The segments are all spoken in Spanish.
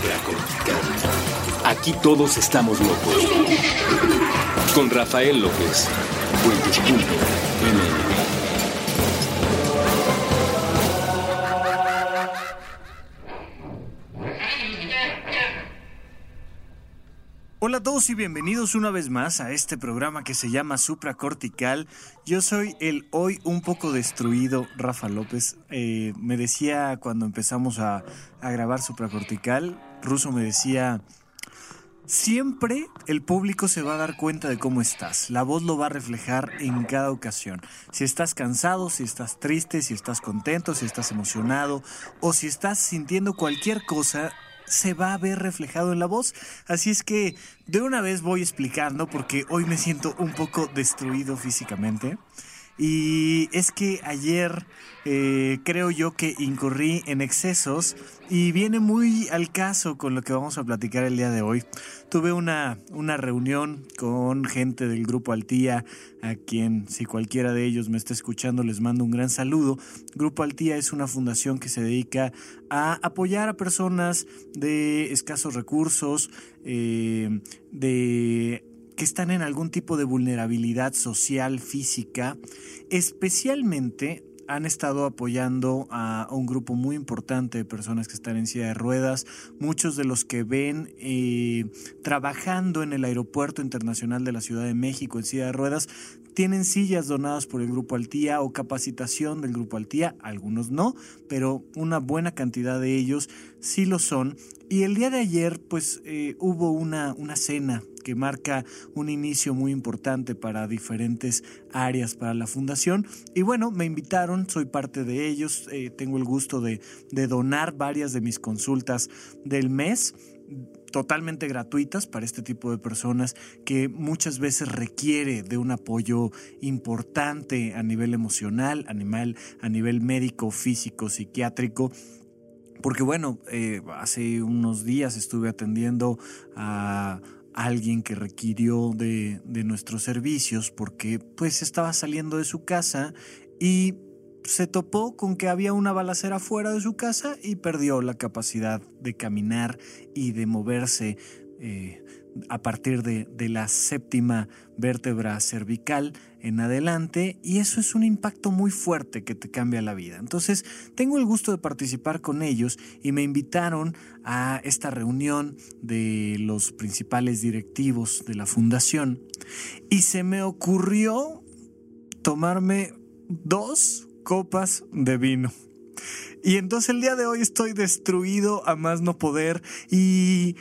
supracortical. Aquí todos estamos locos. Con Rafael López. Hola a todos y bienvenidos una vez más a este programa que se llama Supracortical. Yo soy el hoy un poco destruido Rafa López. Eh, me decía cuando empezamos a grabar Supracortical, Ruso me decía, Siempre el público se va a dar cuenta de cómo estás. La voz lo va a reflejar en cada ocasión. Si estás cansado, si estás triste, si estás contento, si estás emocionado o si estás sintiendo cualquier cosa, se va a ver reflejado en la voz. Así es que de una vez voy explicando porque hoy me siento un poco destruido físicamente. Y es que ayer eh, creo yo que incurrí en excesos y viene muy al caso con lo que vamos a platicar el día de hoy. Tuve una, una reunión con gente del grupo Altía, a quien si cualquiera de ellos me está escuchando les mando un gran saludo. Grupo Altía es una fundación que se dedica a apoyar a personas de escasos recursos, eh, de que están en algún tipo de vulnerabilidad social, física, especialmente han estado apoyando a un grupo muy importante de personas que están en silla de ruedas, muchos de los que ven eh, trabajando en el Aeropuerto Internacional de la Ciudad de México en silla de ruedas, tienen sillas donadas por el Grupo Altía o capacitación del Grupo Altía, algunos no, pero una buena cantidad de ellos sí lo son. Y el día de ayer, pues eh, hubo una, una cena que marca un inicio muy importante para diferentes áreas para la fundación. Y bueno, me invitaron, soy parte de ellos, eh, tengo el gusto de, donar varias de mis consultas del mes totalmente gratuitas para este tipo de personas que muchas veces requiere de un apoyo importante a nivel emocional, animal, a nivel médico, físico, psiquiátrico. Porque bueno, eh, hace unos días estuve atendiendo a alguien que requirió de, de, nuestros servicios porque pues estaba saliendo de su casa y se topó con que había una balacera fuera de su casa y perdió la capacidad de caminar y de moverse eh, a partir de, de, la séptima vértebra cervical en adelante y eso es un impacto muy fuerte que te cambia la vida. Entonces tengo el gusto de participar con ellos y me invitaron a esta reunión de los principales directivos de la fundación y se me ocurrió tomarme dos copas de vino. Y entonces el día de hoy estoy destruido a más no poder y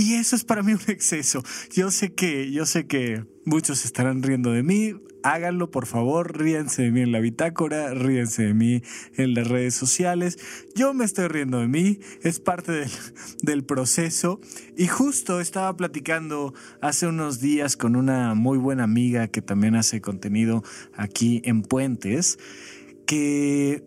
y eso es para mí un exceso. Yo sé que, yo sé que muchos estarán riendo de mí. Háganlo, por favor. Ríense de mí en la bitácora, ríense de mí en las redes sociales. Yo me estoy riendo de mí, es parte del, del proceso. Y justo estaba platicando hace unos días con una muy buena amiga que también hace contenido aquí en Puentes, que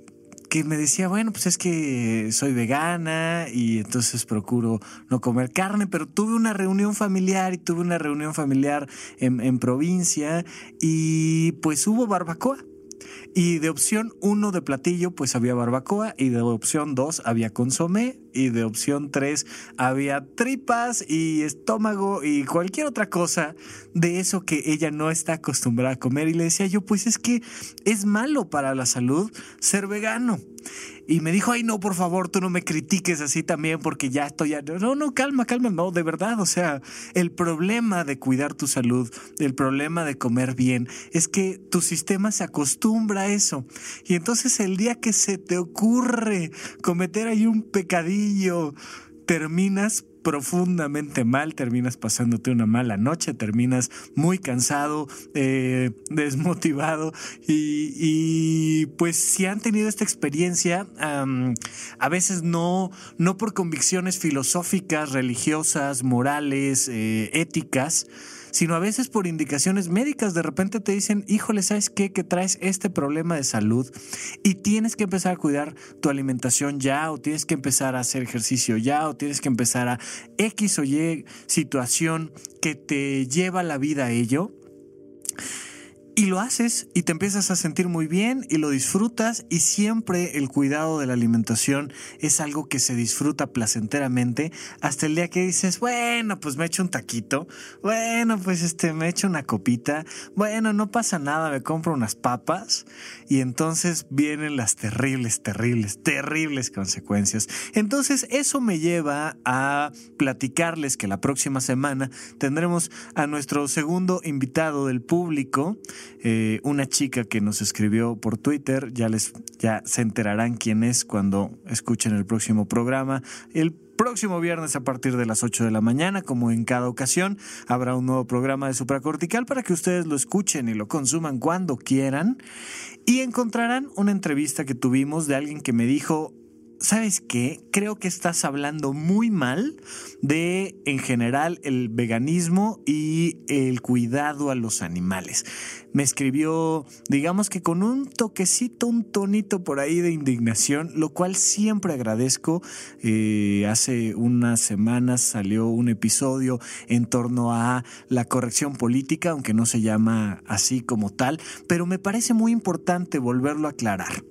que me decía, bueno, pues es que soy vegana y entonces procuro no comer carne, pero tuve una reunión familiar y tuve una reunión familiar en, en provincia y pues hubo barbacoa. Y de opción 1 de platillo, pues había barbacoa. Y de opción 2 había consomé. Y de opción 3 había tripas y estómago y cualquier otra cosa de eso que ella no está acostumbrada a comer. Y le decía yo, pues es que es malo para la salud ser vegano. Y me dijo, ay, no, por favor, tú no me critiques así también porque ya estoy... No, no, calma, calma, no, de verdad. O sea, el problema de cuidar tu salud, el problema de comer bien, es que tu sistema se acostumbra a eso. Y entonces el día que se te ocurre cometer ahí un pecadillo, terminas profundamente mal, terminas pasándote una mala noche, terminas muy cansado, eh, desmotivado y, y, pues si han tenido esta experiencia, a veces no, no por convicciones filosóficas, religiosas, morales, eh, éticas, sino a veces por indicaciones médicas. De repente te dicen, híjole, ¿sabes qué? Que traes este problema de salud y tienes que empezar a cuidar tu alimentación ya, o tienes que empezar a hacer ejercicio ya, o tienes que empezar a X o Y situación que te lleva la vida a ello. Y lo haces y te empiezas a sentir muy bien y lo disfrutas y siempre el cuidado de la alimentación es algo que se disfruta placenteramente hasta el día que dices, bueno, pues me echo un taquito, bueno, pues este me echo una copita, bueno, no pasa nada, me compro unas papas y entonces vienen las terribles, terribles, terribles consecuencias. Entonces eso me lleva a platicarles que la próxima semana tendremos a nuestro segundo invitado del público, eh, una chica que nos escribió por Twitter, ya les ya se enterarán quién es cuando escuchen el próximo programa. El próximo viernes a partir de las 8 de la mañana, como en cada ocasión, habrá un nuevo programa de supracortical para que ustedes lo escuchen y lo consuman cuando quieran. Y encontrarán una entrevista que tuvimos de alguien que me dijo, ¿sabes qué? Creo que estás hablando muy mal de, en general, el veganismo y el cuidado a los animales. Me escribió, digamos que con un toquecito, un tonito por ahí de indignación, lo cual siempre agradezco. Eh, hace unas semanas salió un episodio en torno a la corrección política, aunque no se llama así como tal, pero me parece muy importante volverlo a aclarar.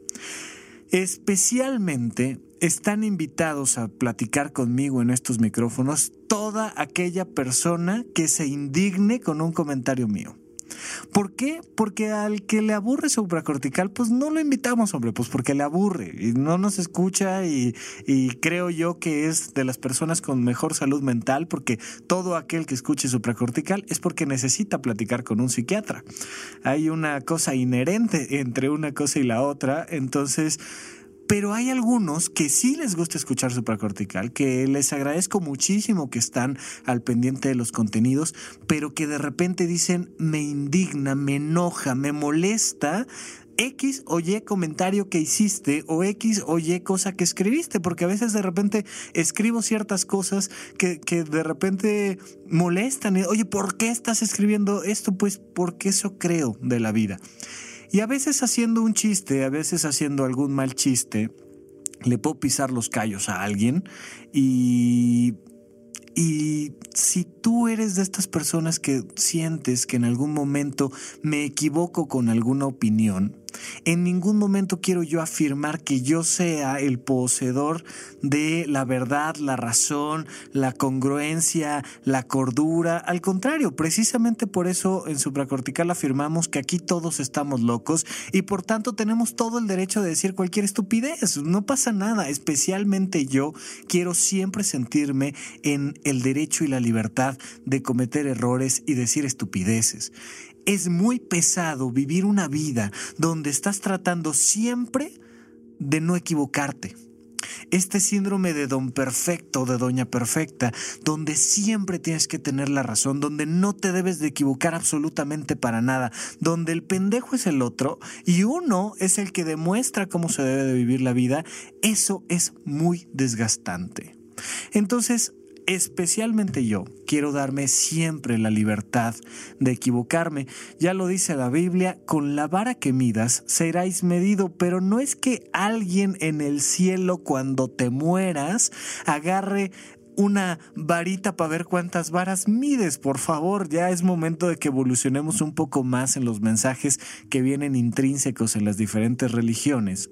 Especialmente están invitados a platicar conmigo en estos micrófonos toda aquella persona que se indigne con un comentario mío. ¿Por qué? Porque al que le aburre supracortical, pues no lo invitamos, hombre, pues porque le aburre y no nos escucha y, y, creo yo que es de las personas con mejor salud mental porque todo aquel que escuche supracortical es porque necesita platicar con un psiquiatra. Hay una cosa inherente entre una cosa y la otra, entonces pero hay algunos que sí les gusta escuchar supracortical, que les agradezco muchísimo que están al pendiente de los contenidos, pero que de repente dicen me indigna, me enoja, me molesta X o Y comentario que hiciste o X o Y cosa que escribiste, porque a veces de repente escribo ciertas cosas que, que, de repente molestan. Oye, ¿por qué estás escribiendo esto? Pues porque eso creo de la vida. Y a veces haciendo un chiste, a veces haciendo algún mal chiste, le puedo pisar los callos a alguien y y si tú eres de estas personas que sientes que en algún momento me equivoco con alguna opinión, en ningún momento quiero yo afirmar que yo sea el poseedor de la verdad, la razón, la congruencia, la cordura. Al contrario, precisamente por eso en supracortical afirmamos que aquí todos estamos locos y por tanto tenemos todo el derecho de decir cualquier estupidez. No pasa nada, especialmente yo quiero siempre sentirme en el derecho y la libertad de cometer errores y decir estupideces es muy pesado vivir una vida donde estás tratando siempre de no equivocarte. Este síndrome de don perfecto, de doña perfecta, donde siempre tienes que tener la razón, donde no te debes de equivocar absolutamente para nada, donde el pendejo es el otro y uno es el que demuestra cómo se debe de vivir la vida, eso es muy desgastante. Entonces, especialmente yo, quiero darme siempre la libertad de equivocarme. Ya lo dice la Biblia, con la vara que midas seráis medido, pero no es que alguien en el cielo cuando te mueras agarre una varita para ver cuántas varas mides, por favor. Ya es momento de que evolucionemos un poco más en los mensajes que vienen intrínsecos en las diferentes religiones.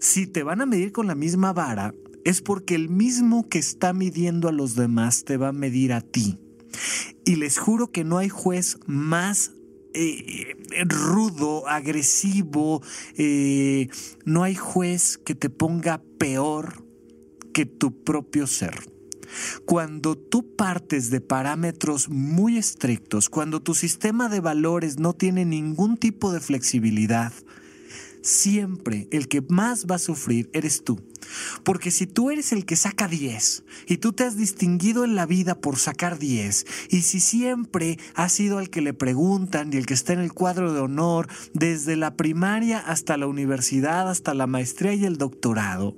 Si te van a medir con la misma vara, es porque el mismo que está midiendo a los demás te va a medir a ti. Y les juro que no hay juez más eh, rudo, agresivo, eh, no hay juez que te ponga peor que tu propio ser. Cuando tú partes de parámetros muy estrictos, cuando tu sistema de valores no tiene ningún tipo de flexibilidad, siempre el que más va a sufrir eres tú. Porque si tú eres el que saca 10 y tú te has distinguido en la vida por sacar 10 y si siempre has sido al que le preguntan y el que está en el cuadro de honor desde la primaria hasta la universidad, hasta la maestría y el doctorado,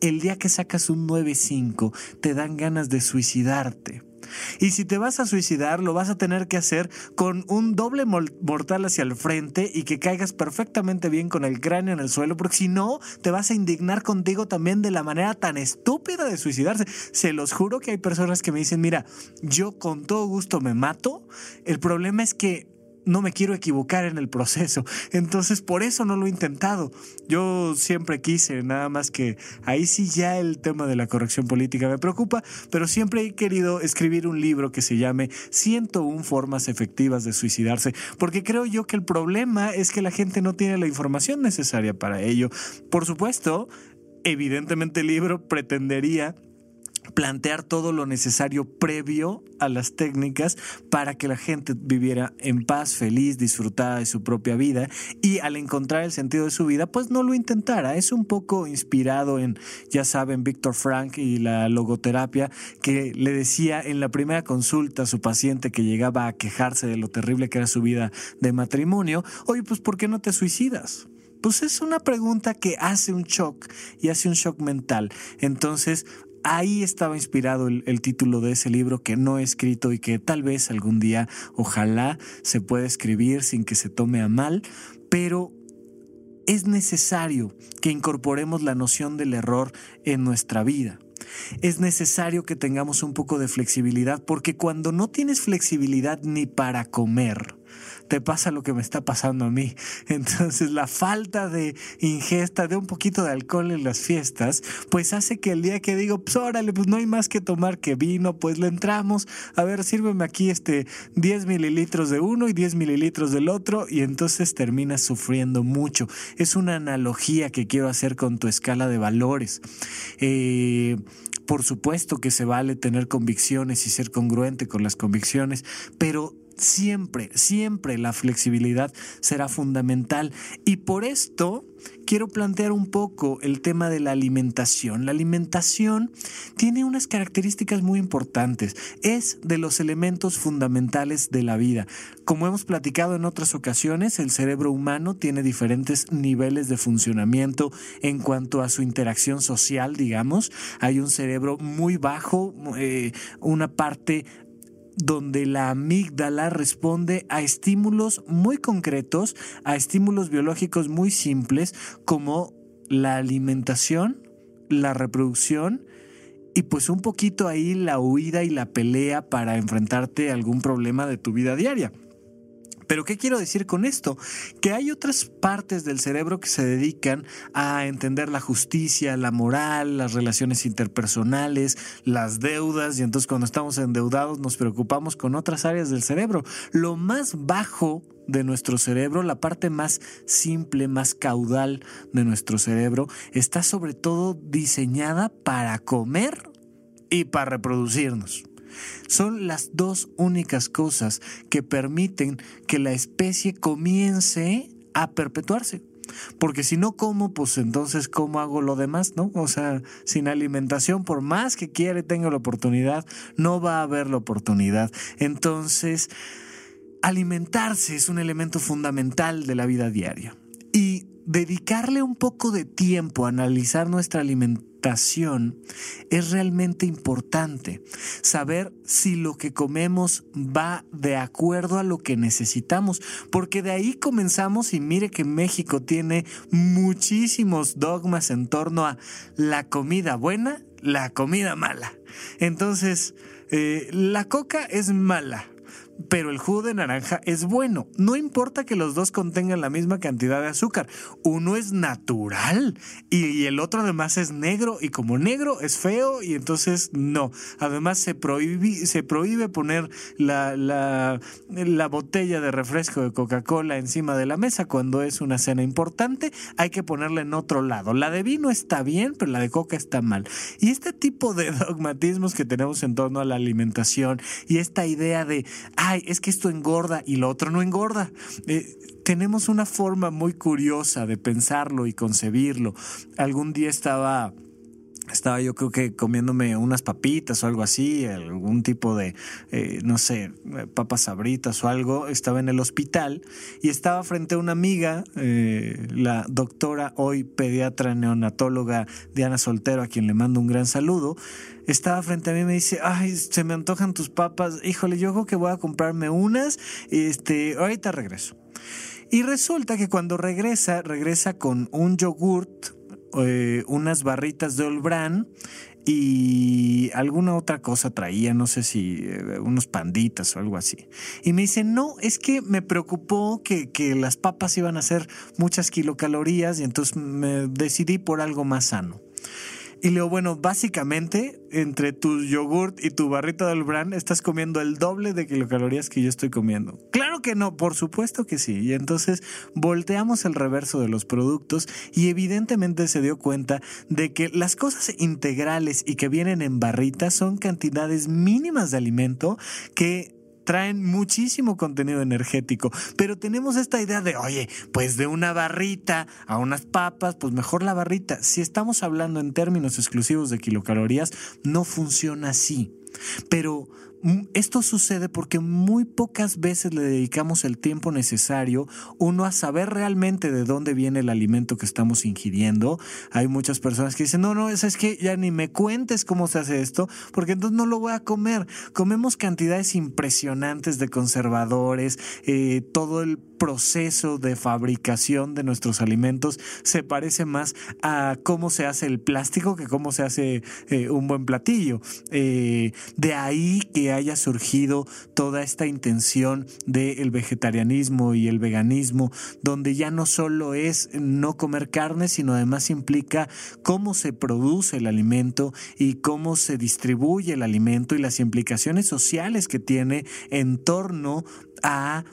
el día que sacas un 9.5 te dan ganas de suicidarte y si te vas a suicidar, lo vas a tener que hacer con un doble mortal hacia el frente y que caigas perfectamente bien con el cráneo en el suelo, porque si no, te vas a indignar contigo también de la manera tan estúpida de suicidarse. Se los juro que hay personas que me dicen, mira, yo con todo gusto me mato. El problema es que no me quiero equivocar en el proceso. Entonces, por eso no lo he intentado. Yo siempre quise, nada más que ahí sí ya el tema de la corrección política me preocupa, pero siempre he querido escribir un libro que se llame 101 formas efectivas de suicidarse, porque creo yo que el problema es que la gente no tiene la información necesaria para ello. Por supuesto, evidentemente el libro pretendería plantear todo lo necesario previo a las técnicas para que la gente viviera en paz, feliz, disfrutada de su propia vida y al encontrar el sentido de su vida, pues no lo intentara. Es un poco inspirado en, ya saben, Víctor Frank y la logoterapia, que le decía en la primera consulta a su paciente que llegaba a quejarse de lo terrible que era su vida de matrimonio, oye, pues ¿por qué no te suicidas? Pues es una pregunta que hace un shock y hace un shock mental. Entonces, ahí estaba inspirado el, título de ese libro que no he escrito y que tal vez algún día, ojalá, se pueda escribir sin que se tome a mal, pero es necesario que incorporemos la noción del error en nuestra vida. Es necesario que tengamos un poco de flexibilidad porque cuando no tienes flexibilidad ni para comer, te pasa lo que me está pasando a mí. Entonces la falta de ingesta de un poquito de alcohol en las fiestas, pues hace que el día que digo, pues órale, pues no hay más que tomar que vino, pues le entramos, a ver, sírveme aquí este 10 mililitros de uno y 10 mililitros del otro y entonces terminas sufriendo mucho. Es una analogía que quiero hacer con tu escala de valores. Eh, por supuesto que se vale tener convicciones y ser congruente con las convicciones, pero siempre, siempre la flexibilidad será fundamental. Y por esto quiero plantear un poco el tema de la alimentación. La alimentación tiene unas características muy importantes. Es de los elementos fundamentales de la vida. Como hemos platicado en otras ocasiones, el cerebro humano tiene diferentes niveles de funcionamiento en cuanto a su interacción social, digamos. Hay un cerebro muy bajo, eh, una parte donde la amígdala responde a estímulos muy concretos, a estímulos biológicos muy simples como la alimentación, la reproducción y pues un poquito ahí la huida y la pelea para enfrentarte a algún problema de tu vida diaria. Pero ¿qué quiero decir con esto? Que hay otras partes del cerebro que se dedican a entender la justicia, la moral, las relaciones interpersonales, las deudas, y entonces cuando estamos endeudados nos preocupamos con otras áreas del cerebro. Lo más bajo de nuestro cerebro, la parte más simple, más caudal de nuestro cerebro, está sobre todo diseñada para comer y para reproducirnos. Son las dos únicas cosas que permiten que la especie comience a perpetuarse. Porque si no como, pues entonces cómo hago lo demás, ¿no? O sea, sin alimentación, por más que quiera y tenga la oportunidad, no va a haber la oportunidad. Entonces, alimentarse es un elemento fundamental de la vida diaria. Y dedicarle un poco de tiempo a analizar nuestra alimentación es realmente importante. Saber si lo que comemos va de acuerdo a lo que necesitamos, porque de ahí comenzamos y mire que México tiene muchísimos dogmas en torno a la comida buena, la comida mala. Entonces, eh, la coca es mala, pero el jugo de naranja es bueno. No importa que los dos contengan la misma cantidad de azúcar. Uno es natural y, el otro además es negro y como negro es feo y entonces no. Además se prohíbe, se prohíbe poner la, la, la botella de refresco de Coca-Cola encima de la mesa cuando es una cena importante. Hay que ponerla en otro lado. La de vino está bien, pero la de coca está mal. Y este tipo de dogmatismos que tenemos en torno a la alimentación y esta idea de es que esto engorda y lo otro no engorda. Eh, tenemos una forma muy curiosa de pensarlo y concebirlo. Algún día estaba estaba yo creo que comiéndome unas papitas o algo así, algún tipo de, eh, no sé, papas sabritas o algo, estaba en el hospital y estaba frente a una amiga, eh, la doctora, hoy pediatra neonatóloga Diana Soltero, a quien le mando un gran saludo, estaba frente a mí y me dice, ay, se me antojan tus papas, híjole, yo creo que voy a comprarme unas, este, ahorita regreso. Y resulta que cuando regresa, regresa con un yogurt eh, unas barritas de Olbran y alguna otra cosa traía, no sé si eh, unos panditas o algo así. Y me dice, no, es que me preocupó que, que las papas iban a ser muchas kilocalorías y entonces me decidí por algo más sano. Y le digo, bueno, básicamente entre tu yogurt y tu barrita del bran estás comiendo el doble de kilocalorías que yo estoy comiendo. Claro que no, por supuesto que sí. Y entonces volteamos el reverso de los productos y evidentemente se dio cuenta de que las cosas integrales y que vienen en barritas son cantidades mínimas de alimento que traen muchísimo contenido energético, pero tenemos esta idea de, oye, pues de una barrita a unas papas, pues mejor la barrita. Si estamos hablando en términos exclusivos de kilocalorías, no funciona así. Pero esto sucede porque muy pocas veces le dedicamos el tiempo necesario, uno, a saber realmente de dónde viene el alimento que estamos ingiriendo. Hay muchas personas que dicen, no, no, es que ya ni me cuentes cómo se hace esto, porque entonces no lo voy a comer. Comemos cantidades impresionantes de conservadores, eh, todo el proceso de fabricación de nuestros alimentos se parece más a cómo se hace el plástico que cómo se hace eh, un buen platillo. Eh, de ahí que haya surgido toda esta intención del vegetarianismo y el veganismo, donde ya no solo es no comer carne, sino además implica cómo se produce el alimento y cómo se distribuye el alimento y las implicaciones sociales que tiene en torno a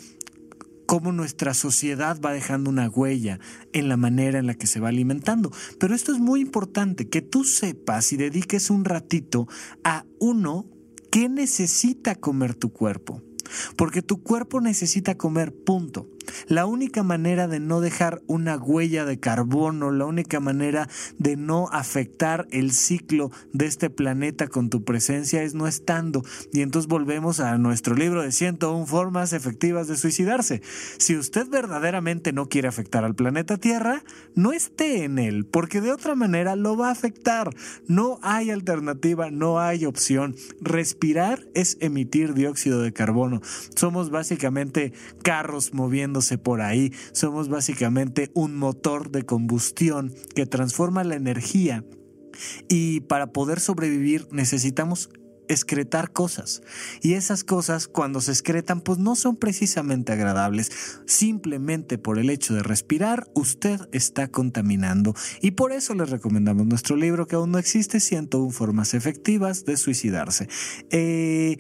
cómo nuestra sociedad va dejando una huella en la manera en la que se va alimentando. Pero esto es muy importante, que tú sepas y dediques un ratito a uno, qué necesita comer tu cuerpo. Porque tu cuerpo necesita comer, punto. La única manera de no dejar una huella de carbono, la única manera de no afectar el ciclo de este planeta con tu presencia es no estando. Y entonces volvemos a nuestro libro de 101 formas efectivas de suicidarse. Si usted verdaderamente no quiere afectar al planeta Tierra, no esté en él, porque de otra manera lo va a afectar. No hay alternativa, no hay opción. Respirar es emitir dióxido de carbono. Somos básicamente carros moviendo por ahí. Somos básicamente un motor de combustión que transforma la energía y para poder sobrevivir necesitamos excretar cosas. Y esas cosas cuando se excretan pues no son precisamente agradables. Simplemente por el hecho de respirar usted está contaminando. Y por eso les recomendamos nuestro libro que aún no existe, 101 formas efectivas de suicidarse. Eh,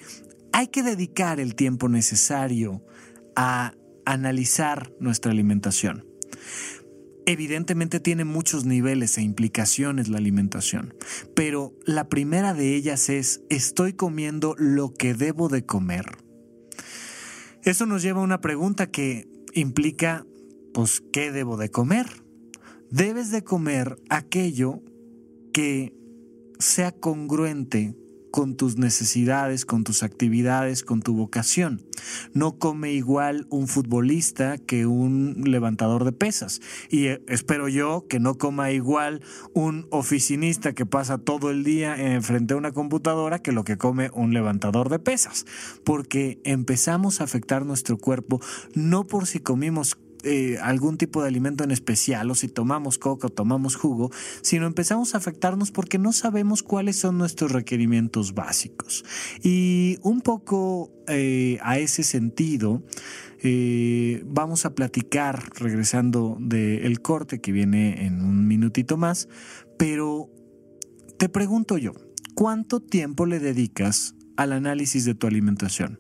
hay que dedicar el tiempo necesario a analizar nuestra alimentación. Evidentemente tiene muchos niveles e implicaciones la alimentación, pero la primera de ellas es estoy comiendo lo que debo de comer. Eso nos lleva a una pregunta que implica, pues, ¿qué debo de comer? Debes de comer aquello que sea congruente con tus necesidades, con tus actividades, con tu vocación. No come igual un futbolista que un levantador de pesas. Y eh, espero yo que no coma igual un oficinista que pasa todo el día frente a una computadora que lo que come un levantador de pesas. Porque empezamos a afectar nuestro cuerpo no por si comimos eh, algún tipo de alimento en especial o si tomamos coca o tomamos jugo, sino empezamos a afectarnos porque no sabemos cuáles son nuestros requerimientos básicos. Y un poco eh, a ese sentido, eh, vamos a platicar regresando del corte que viene en un minutito más, pero te pregunto yo, ¿cuánto tiempo le dedicas al análisis de tu alimentación?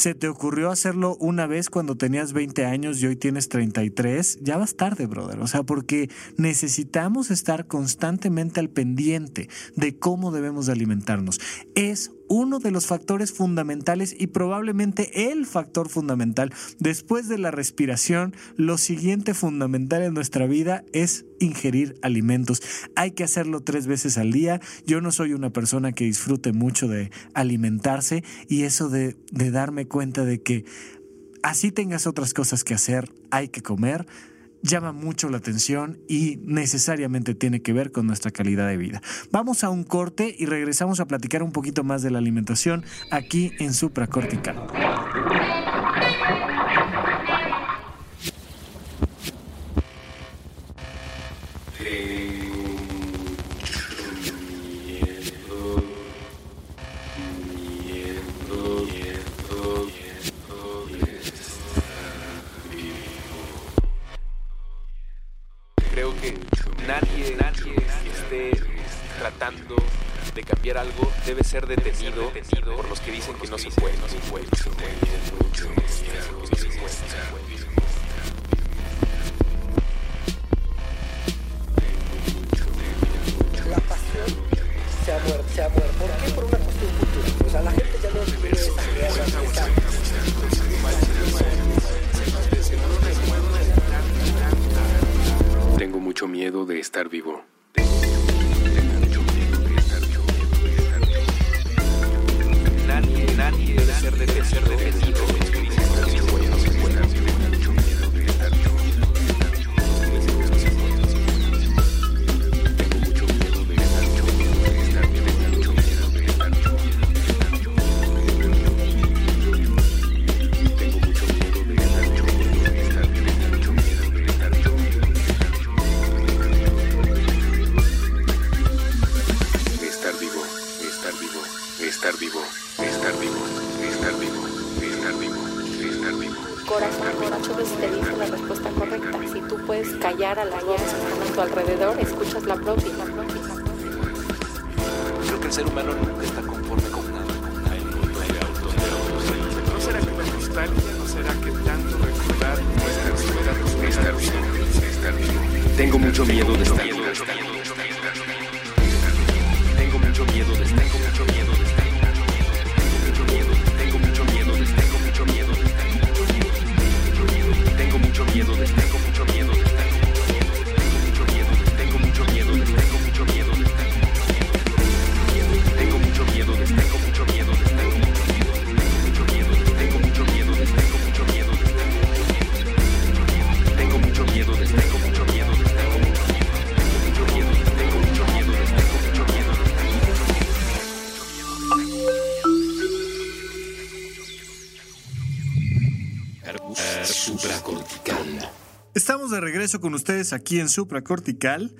¿Se te ocurrió hacerlo una vez cuando tenías 20 años y hoy tienes 33? Ya vas tarde, brother. O sea, porque necesitamos estar constantemente al pendiente de cómo debemos de alimentarnos. Es uno de los factores fundamentales y probablemente el factor fundamental. Después de la respiración, lo siguiente fundamental en nuestra vida es ingerir alimentos. Hay que hacerlo tres veces al día. Yo no soy una persona que disfrute mucho de alimentarse y eso de, de darme cuenta de que así tengas otras cosas que hacer, hay que comer llama mucho la atención y necesariamente tiene que ver con nuestra calidad de vida. Vamos a un corte y regresamos a platicar un poquito más de la alimentación aquí en Supracortical. Tengo mucho miedo de estar con ustedes aquí en Supracortical.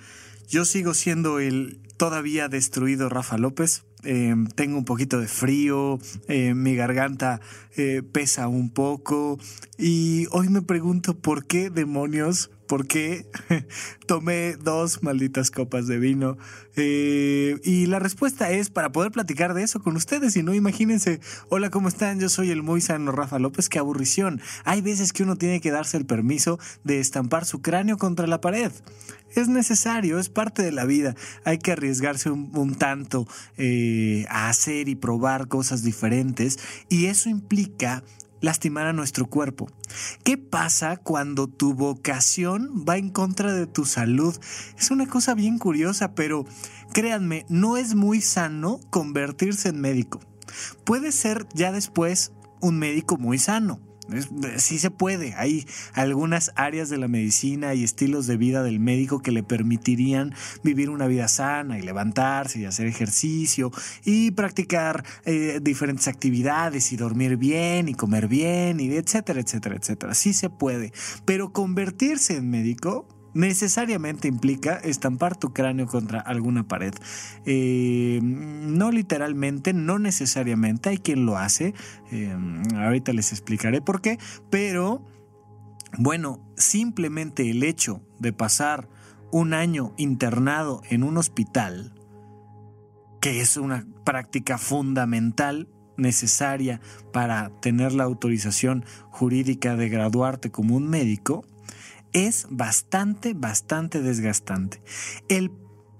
Yo sigo siendo el todavía destruido Rafa López. Eh, tengo un poquito de frío, eh, mi garganta eh, pesa un poco y hoy me pregunto por qué demonios, por qué tomé dos malditas copas de vino. Eh, y la respuesta es para poder platicar de eso con ustedes. Y no imagínense, hola, ¿cómo están? Yo soy el muy sano Rafa López. Qué aburrición. Hay veces que uno tiene que darse el permiso de estampar su cráneo contra la pared. Es necesario, es parte de la vida. Hay que arriesgarse un, un tanto eh, a hacer y probar cosas diferentes. Y eso implica lastimar a nuestro cuerpo. ¿Qué pasa cuando tu vocación va en contra de tu salud? Es una cosa bien curiosa, pero créanme, no es muy sano convertirse en médico. Puede ser ya después un médico muy sano. Sí se puede. Hay algunas áreas de la medicina y estilos de vida del médico que le permitirían vivir una vida sana y levantarse y hacer ejercicio y practicar eh, diferentes actividades y dormir bien y comer bien y etcétera, etcétera, etcétera. Sí se puede. Pero convertirse en médico necesariamente implica estampar tu cráneo contra alguna pared. Eh, no literalmente, no necesariamente, hay quien lo hace. Eh, ahorita les explicaré por qué, pero bueno, simplemente el hecho de pasar un año internado en un hospital, que es una práctica fundamental necesaria para tener la autorización jurídica de graduarte como un médico, es bastante, bastante desgastante. El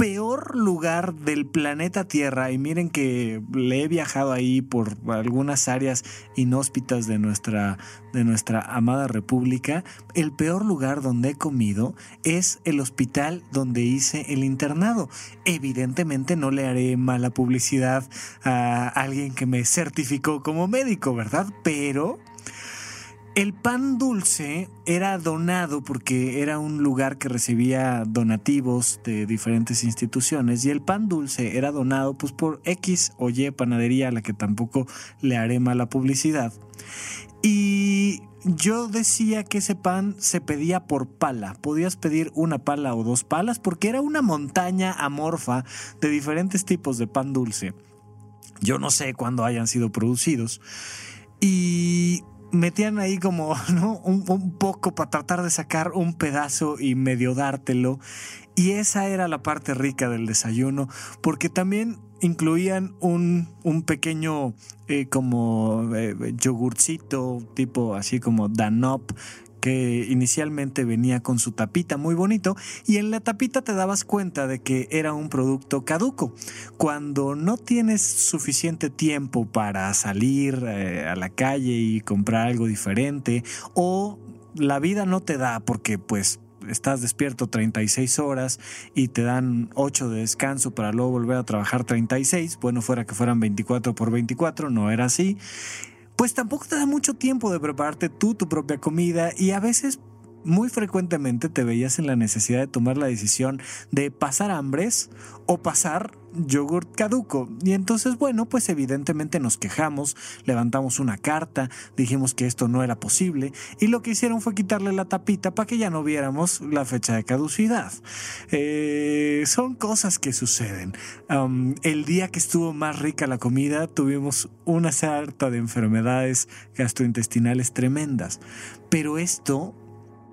peor lugar del planeta Tierra, y miren que le he viajado ahí por algunas áreas inhóspitas de nuestra, de nuestra amada república, el peor lugar donde he comido es el hospital donde hice el internado. Evidentemente no le haré mala publicidad a alguien que me certificó como médico, ¿verdad? Pero el pan dulce era donado porque era un lugar que recibía donativos de diferentes instituciones y el pan dulce era donado pues por X o Y panadería a la que tampoco le haré mala publicidad. Y yo decía que ese pan se pedía por pala. Podías pedir una pala o dos palas porque era una montaña amorfa de diferentes tipos de pan dulce. Yo no sé cuándo hayan sido producidos. Y metían ahí como ¿no? un, poco para tratar de sacar un pedazo y medio dártelo. Y esa era la parte rica del desayuno, porque también incluían un, un pequeño eh, como eh, yogurcito tipo así como Danop que inicialmente venía con su tapita muy bonito y en la tapita te dabas cuenta de que era un producto caduco. Cuando no tienes suficiente tiempo para salir eh, a la calle y comprar algo diferente o la vida no te da porque pues estás despierto 36 horas y te dan 8 de descanso para luego volver a trabajar 36, bueno fuera que fueran 24 por 24, no era así pues tampoco te da mucho tiempo de prepararte tú tu propia comida y a veces muy frecuentemente te veías en la necesidad de tomar la decisión de pasar hambres o pasar yogurt caduco. Y entonces, bueno, pues evidentemente nos quejamos, levantamos una carta, dijimos que esto no era posible y lo que hicieron fue quitarle la tapita para que ya no viéramos la fecha de caducidad. Eh, son cosas que suceden. el día que estuvo más rica la comida, tuvimos una sarta de enfermedades gastrointestinales tremendas. Pero esto,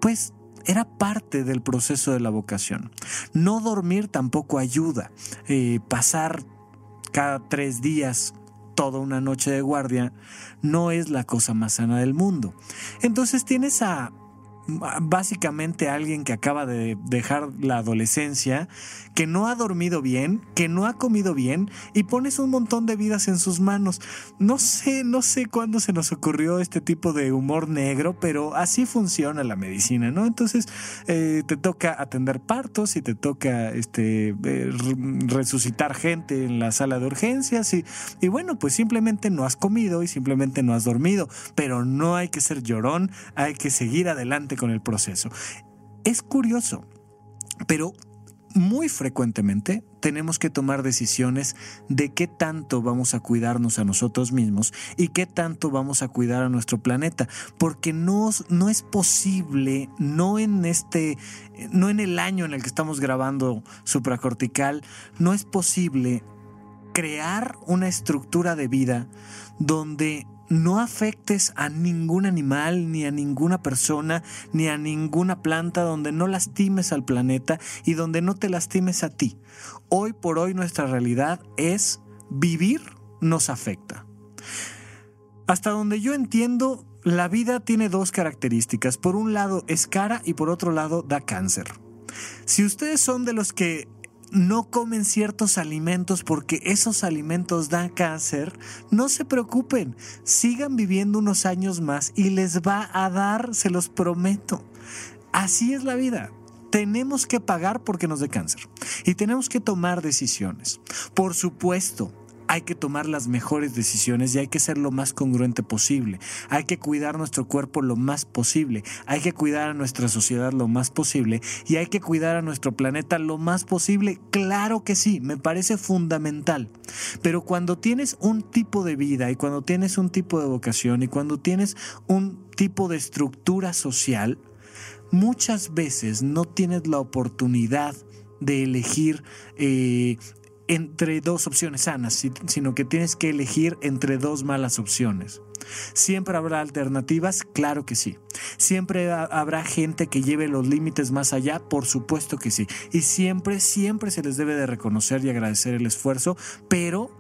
pues era parte del proceso de la vocación. No dormir tampoco ayuda. Eh, pasar cada tres días toda una noche de guardia no es la cosa más sana del mundo. Entonces tienes a básicamente alguien que acaba de dejar la adolescencia, que no ha dormido bien, que no ha comido bien y pones un montón de vidas en sus manos. No sé, no sé cuándo se nos ocurrió este tipo de humor negro, pero así funciona la medicina, ¿no? Entonces eh, te toca atender partos y te toca este, eh, resucitar gente en la sala de urgencias y, y bueno, pues simplemente no has comido y simplemente no has dormido, pero no hay que ser llorón, hay que seguir adelante con el proceso. Es curioso, pero muy frecuentemente tenemos que tomar decisiones de qué tanto vamos a cuidarnos a nosotros mismos y qué tanto vamos a cuidar a nuestro planeta, porque no, no es posible, no en este, no en el año en el que estamos grabando supracortical, no es posible crear una estructura de vida donde no afectes a ningún animal, ni a ninguna persona, ni a ninguna planta, donde no lastimes al planeta y donde no te lastimes a ti. Hoy por hoy nuestra realidad es vivir nos afecta. Hasta donde yo entiendo, la vida tiene dos características. Por un lado es cara y por otro lado da cáncer. Si ustedes son de los que no comen ciertos alimentos porque esos alimentos dan cáncer, no se preocupen, sigan viviendo unos años más y les va a dar, se los prometo. Así es la vida. Tenemos que pagar porque nos dé cáncer y tenemos que tomar decisiones. Por supuesto, hay que tomar las mejores decisiones y hay que ser lo más congruente posible. Hay que cuidar nuestro cuerpo lo más posible. Hay que cuidar a nuestra sociedad lo más posible y hay que cuidar a nuestro planeta lo más posible. Claro que sí, me parece fundamental. Pero cuando tienes un tipo de vida y cuando tienes un tipo de vocación y cuando tienes un tipo de estructura social, muchas veces no tienes la oportunidad de elegir eh, entre dos opciones sanas, sino que tienes que elegir entre dos malas opciones. ¿Siempre habrá alternativas? Claro que sí. ¿Siempre habrá gente que lleve los límites más allá? Por supuesto que sí. Y siempre, siempre se les debe de reconocer y agradecer el esfuerzo, pero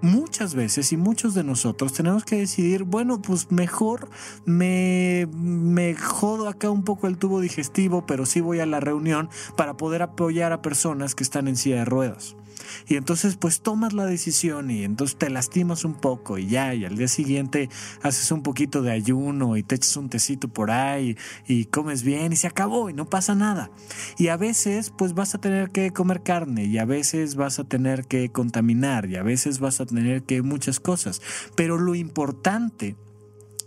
muchas veces y muchos de nosotros tenemos que decidir, bueno, pues mejor me, me jodo acá un poco el tubo digestivo, pero sí voy a la reunión para poder apoyar a personas que están en silla de ruedas. Y entonces pues tomas la decisión y entonces te lastimas un poco y ya, y al día siguiente haces un poquito de ayuno y te echas un tecito por ahí y comes bien y se acabó y no pasa nada. Y a veces pues vas a tener que comer carne y a veces vas a tener que contaminar y a veces vas a tener que muchas cosas. Pero lo importante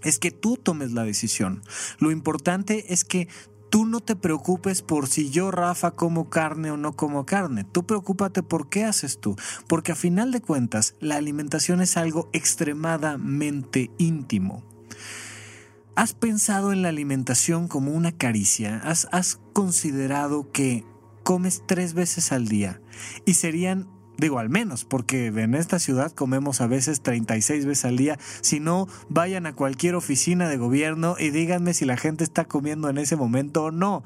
es que tú tomes la decisión. Lo importante es que Tú no te preocupes por si yo, Rafa, como carne o no como carne. Tú preocúpate por qué haces tú. Porque a final de cuentas, la alimentación es algo extremadamente íntimo. ¿Has pensado en la alimentación como una caricia? ¿Has, has considerado que comes tres veces al día y serían Digo, al menos, porque en esta ciudad comemos a veces 36 veces al día. Si no, vayan a cualquier oficina de gobierno y díganme si la gente está comiendo en ese momento o no.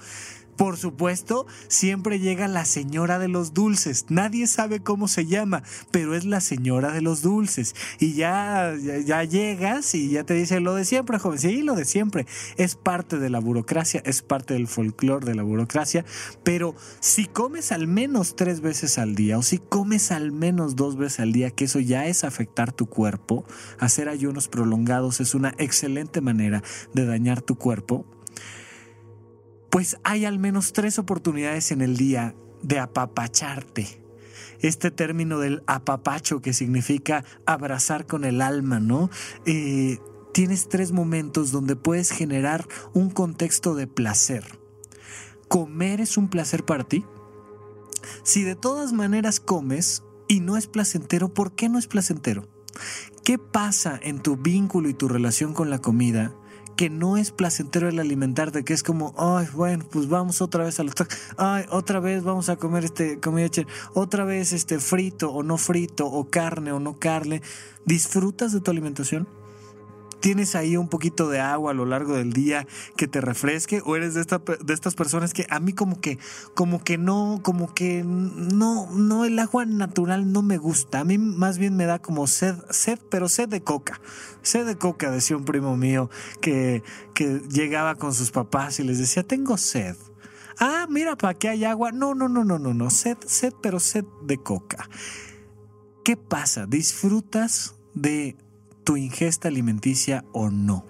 Por supuesto, siempre llega la señora de los dulces. Nadie sabe cómo se llama, pero es la señora de los dulces. Y ya, ya, llegas y ya te dice lo de siempre, joven. Sí, lo de siempre. Es parte de la burocracia, es parte del folclore de la burocracia. Pero si comes al menos tres veces al día o si comes al menos dos veces al día, que eso ya es afectar tu cuerpo, hacer ayunos prolongados es una excelente manera de dañar tu cuerpo pues hay al menos tres oportunidades en el día de apapacharte. Este término del apapacho que significa abrazar con el alma, ¿no? Eh, tienes tres momentos donde puedes generar un contexto de placer. ¿Comer es un placer para ti? Si de todas maneras comes y no es placentero, ¿por qué no es placentero? ¿Qué pasa en tu vínculo y tu relación con la comida que no es placentero el alimentarte, que es como, ay, bueno, pues vamos otra vez a los ay, otra vez vamos a comer este comida otra vez este frito o no frito, o carne o no carne. ¿Disfrutas de tu alimentación? Tienes ahí un poquito de agua a lo largo del día que te refresque o eres de, esta, de estas personas que a mí como que como que no como que no no el agua natural no me gusta a mí más bien me da como sed sed pero sed de coca. Sed de coca decía un primo mío que que llegaba con sus papás y les decía tengo sed ah mira para qué hay agua no no no no no no. Sed sed pero sed de coca. Qué pasa disfrutas de tu ingesta alimenticia o no.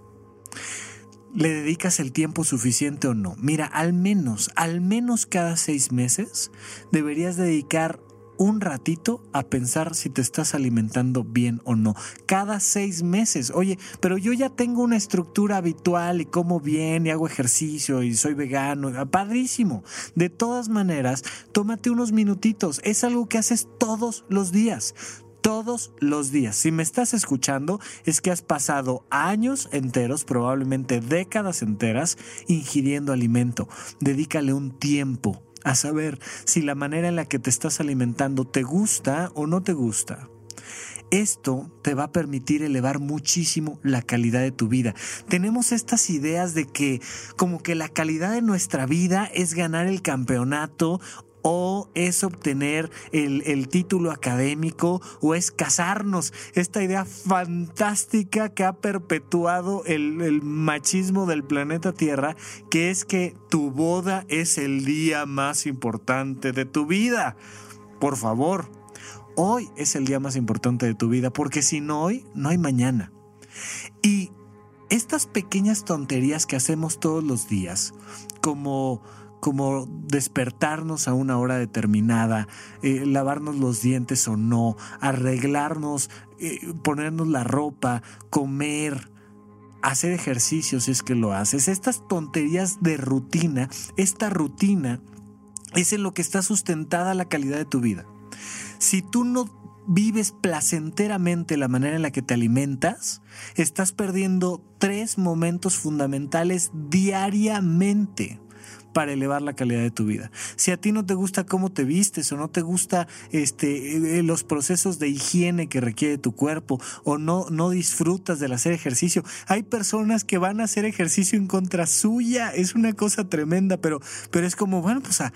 ¿Le dedicas el tiempo suficiente o no? Mira, al menos, al menos cada seis meses deberías dedicar un ratito a pensar si te estás alimentando bien o no. Cada seis meses. Oye, pero yo ya tengo una estructura habitual y como bien y hago ejercicio y soy vegano. Padrísimo. De todas maneras, tómate unos minutitos. Es algo que haces todos los días todos los días. Si me estás escuchando, es que has pasado años enteros, probablemente décadas enteras, ingiriendo alimento. Dedícale un tiempo a saber si la manera en la que te estás alimentando te gusta o no te gusta. Esto te va a permitir elevar muchísimo la calidad de tu vida. Tenemos estas ideas de que como que la calidad de nuestra vida es ganar el campeonato o es obtener el, título académico o es casarnos. Esta idea fantástica que ha perpetuado el, el machismo del planeta Tierra, que es que tu boda es el día más importante de tu vida. Por favor, hoy es el día más importante de tu vida, porque sin hoy no hay mañana. Y estas pequeñas tonterías que hacemos todos los días, como como despertarnos a una hora determinada, eh, lavarnos los dientes o no, arreglarnos, eh, ponernos la ropa, comer, hacer ejercicio si es que lo haces. Estas tonterías de rutina, esta rutina es en lo que está sustentada la calidad de tu vida. Si tú no vives placenteramente la manera en la que te alimentas, estás perdiendo tres momentos fundamentales diariamente para elevar la calidad de tu vida. Si a ti no te gusta cómo te vistes o no te gusta este, eh, los procesos de higiene que requiere tu cuerpo o no, no disfrutas del hacer ejercicio, hay personas que van a hacer ejercicio en contra suya, es una cosa tremenda, pero, pero es como, bueno, pues a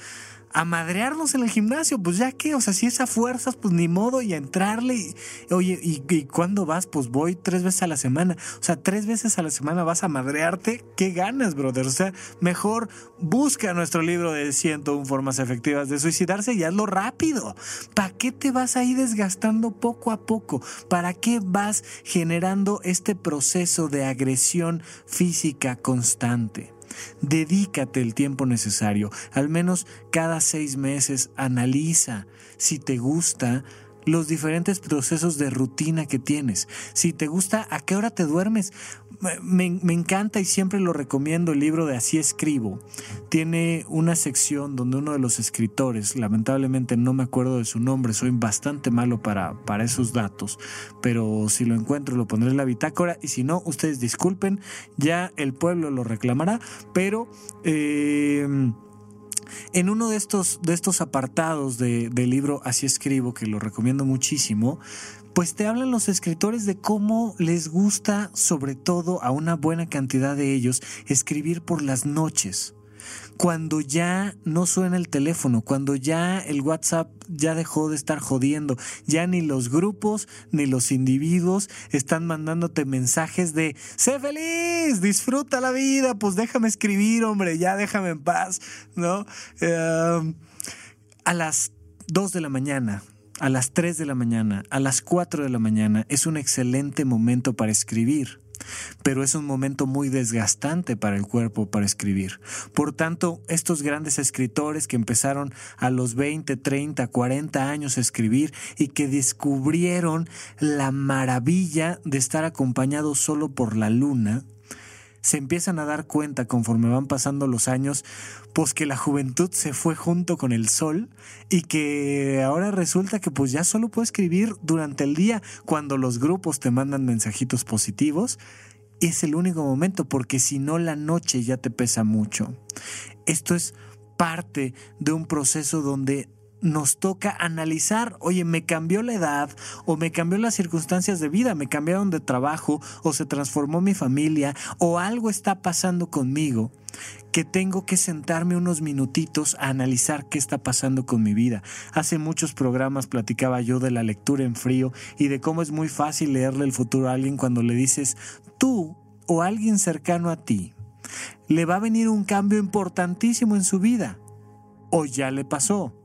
a madrearnos en el gimnasio, pues ya que, o sea, si es a fuerzas, pues ni modo y a entrarle. Y, oye, ¿y, ¿y, cuándo vas? Pues voy tres veces a la semana. O sea, tres veces a la semana vas a madrearte. ¿Qué ganas, brother? O sea, mejor busca nuestro libro de 101 formas efectivas de suicidarse y hazlo rápido. ¿Para qué te vas ahí desgastando poco a poco? ¿Para qué vas generando este proceso de agresión física constante? Dedícate el tiempo necesario, al menos cada seis meses analiza si te gusta los diferentes procesos de rutina que tienes. Si te gusta, ¿a qué hora te duermes? Me, encanta y siempre lo recomiendo el libro de Así escribo. Tiene una sección donde uno de los escritores, lamentablemente no me acuerdo de su nombre, soy bastante malo para, para esos datos, pero si lo encuentro lo pondré en la bitácora y si no, ustedes disculpen, ya el pueblo lo reclamará, pero... Eh, en uno de estos, de estos apartados del libro Así escribo, que lo recomiendo muchísimo, pues te hablan los escritores de cómo les gusta, sobre todo a una buena cantidad de ellos, escribir por las noches. Cuando ya no suena el teléfono, cuando ya el WhatsApp ya dejó de estar jodiendo, ya ni los grupos ni los individuos están mandándote mensajes de sé feliz, disfruta la vida, pues déjame escribir, hombre, ya déjame en paz, ¿no? Eh, a las 2 de la mañana, a las 3 de la mañana, a las 4 de la mañana es un excelente momento para escribir pero es un momento muy desgastante para el cuerpo para escribir. Por tanto, estos grandes escritores que empezaron a los 20, 30, 40 años a escribir y que descubrieron la maravilla de estar acompañados solo por la luna, se empiezan a dar cuenta conforme van pasando los años, pues que la juventud se fue junto con el sol y que ahora resulta que pues ya solo puedo escribir durante el día cuando los grupos te mandan mensajitos positivos. Es el único momento porque si no la noche ya te pesa mucho. Esto es parte de un proceso donde nos toca analizar, oye, me cambió la edad o me cambió las circunstancias de vida, me cambiaron de trabajo o se transformó mi familia o algo está pasando conmigo que tengo que sentarme unos minutitos a analizar qué está pasando con mi vida. Hace muchos programas platicaba yo de la lectura en frío y de cómo es muy fácil leerle el futuro a alguien cuando le dices tú o alguien cercano a ti. Le va a venir un cambio importantísimo en su vida o ya le pasó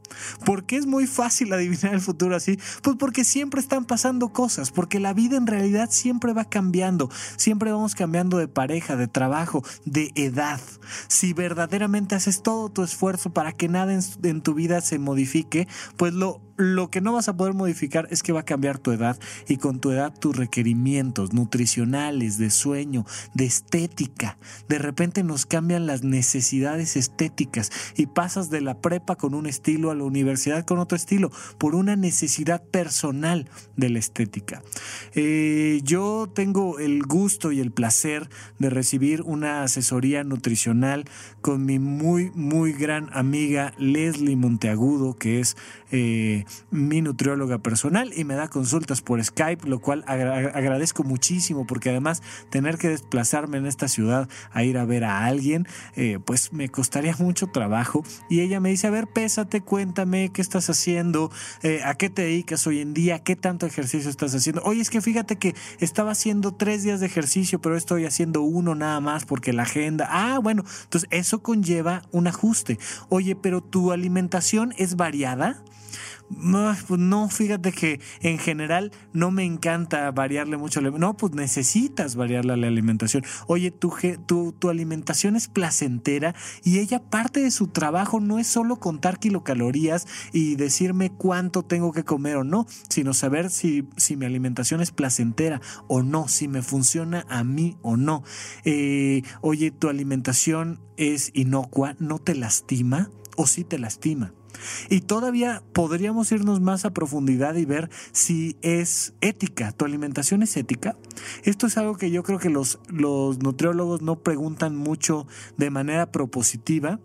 ¿Por qué es muy fácil adivinar el futuro así? Pues porque siempre están pasando cosas, porque la vida en realidad siempre va cambiando, siempre vamos cambiando de pareja, de trabajo, de edad. Si verdaderamente haces todo tu esfuerzo para que nada en, en tu vida se modifique, pues lo lo que no vas a poder modificar es que va a cambiar tu edad y con tu edad tus requerimientos nutricionales, de sueño, de estética. De repente nos cambian las necesidades estéticas y pasas de la prepa con un estilo a la universidad con otro estilo por una necesidad personal de la estética. Eh, yo tengo el gusto y el placer de recibir una asesoría nutricional con mi muy, muy gran amiga Leslie Monteagudo, que es eh, mi nutrióloga personal y me da consultas por Skype, lo cual agradezco muchísimo porque además tener que desplazarme en esta ciudad a ir a ver a alguien, eh, pues me costaría mucho trabajo. Y ella me dice, a ver, pésate, cuéntame qué estás haciendo, eh, a qué te dedicas hoy en día, qué tanto ejercicio estás haciendo. Oye, es que fíjate que estaba haciendo tres días de ejercicio, pero estoy haciendo uno nada más porque la agenda. Ah, bueno, entonces eso conlleva un ajuste. Oye, pero tu alimentación es variada. Pues no, fíjate que en general no me encanta variarle mucho. No, pues necesitas variarle la alimentación. Oye, tu, tu, tu alimentación es placentera y ella parte de su trabajo no es solo contar kilocalorías y decirme cuánto tengo que comer o no, sino saber si, si mi alimentación es placentera o no, si me funciona a mí o no. Eh, oye, tu alimentación es inocua, no te lastima o sí te lastima. Y todavía podríamos irnos más a profundidad y ver si es ética. ¿Tu alimentación es ética? Esto es algo que yo creo que los, los nutriólogos no preguntan mucho de manera propositiva.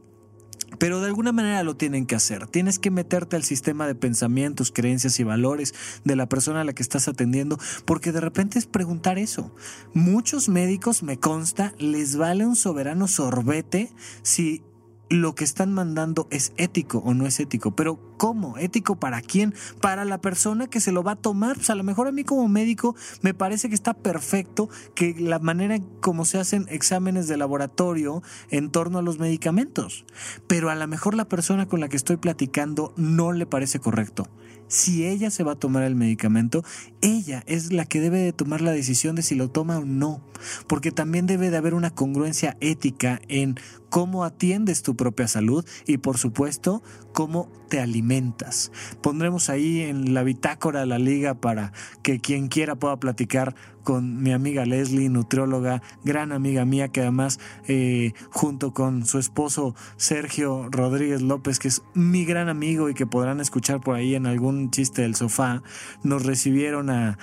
Pero de alguna manera lo tienen que hacer. Tienes que meterte al sistema de pensamientos, creencias y valores de la persona a la que estás atendiendo, porque de repente es preguntar eso. Muchos médicos, me consta, les vale un soberano sorbete si lo que están mandando es ético o no es ético. Pero ¿cómo? ¿Ético para quién? Para la persona que se lo va a tomar. Pues a lo mejor a mí como médico me parece que está perfecto que la manera como se hacen exámenes de laboratorio en torno a los medicamentos. Pero a lo mejor la persona con la que estoy platicando no le parece correcto si ella se va a tomar el medicamento, ella es la que debe de tomar la decisión de si lo toma o no, porque también debe de haber una congruencia ética en cómo atiendes tu propia salud y por supuesto cómo te alimentas. Pondremos ahí en la bitácora la liga para que quien quiera pueda platicar con mi amiga Leslie, nutrióloga, gran amiga mía, que además eh, junto con su esposo Sergio Rodríguez López, que es mi gran amigo y que podrán escuchar por ahí en algún chiste del sofá, nos recibieron a,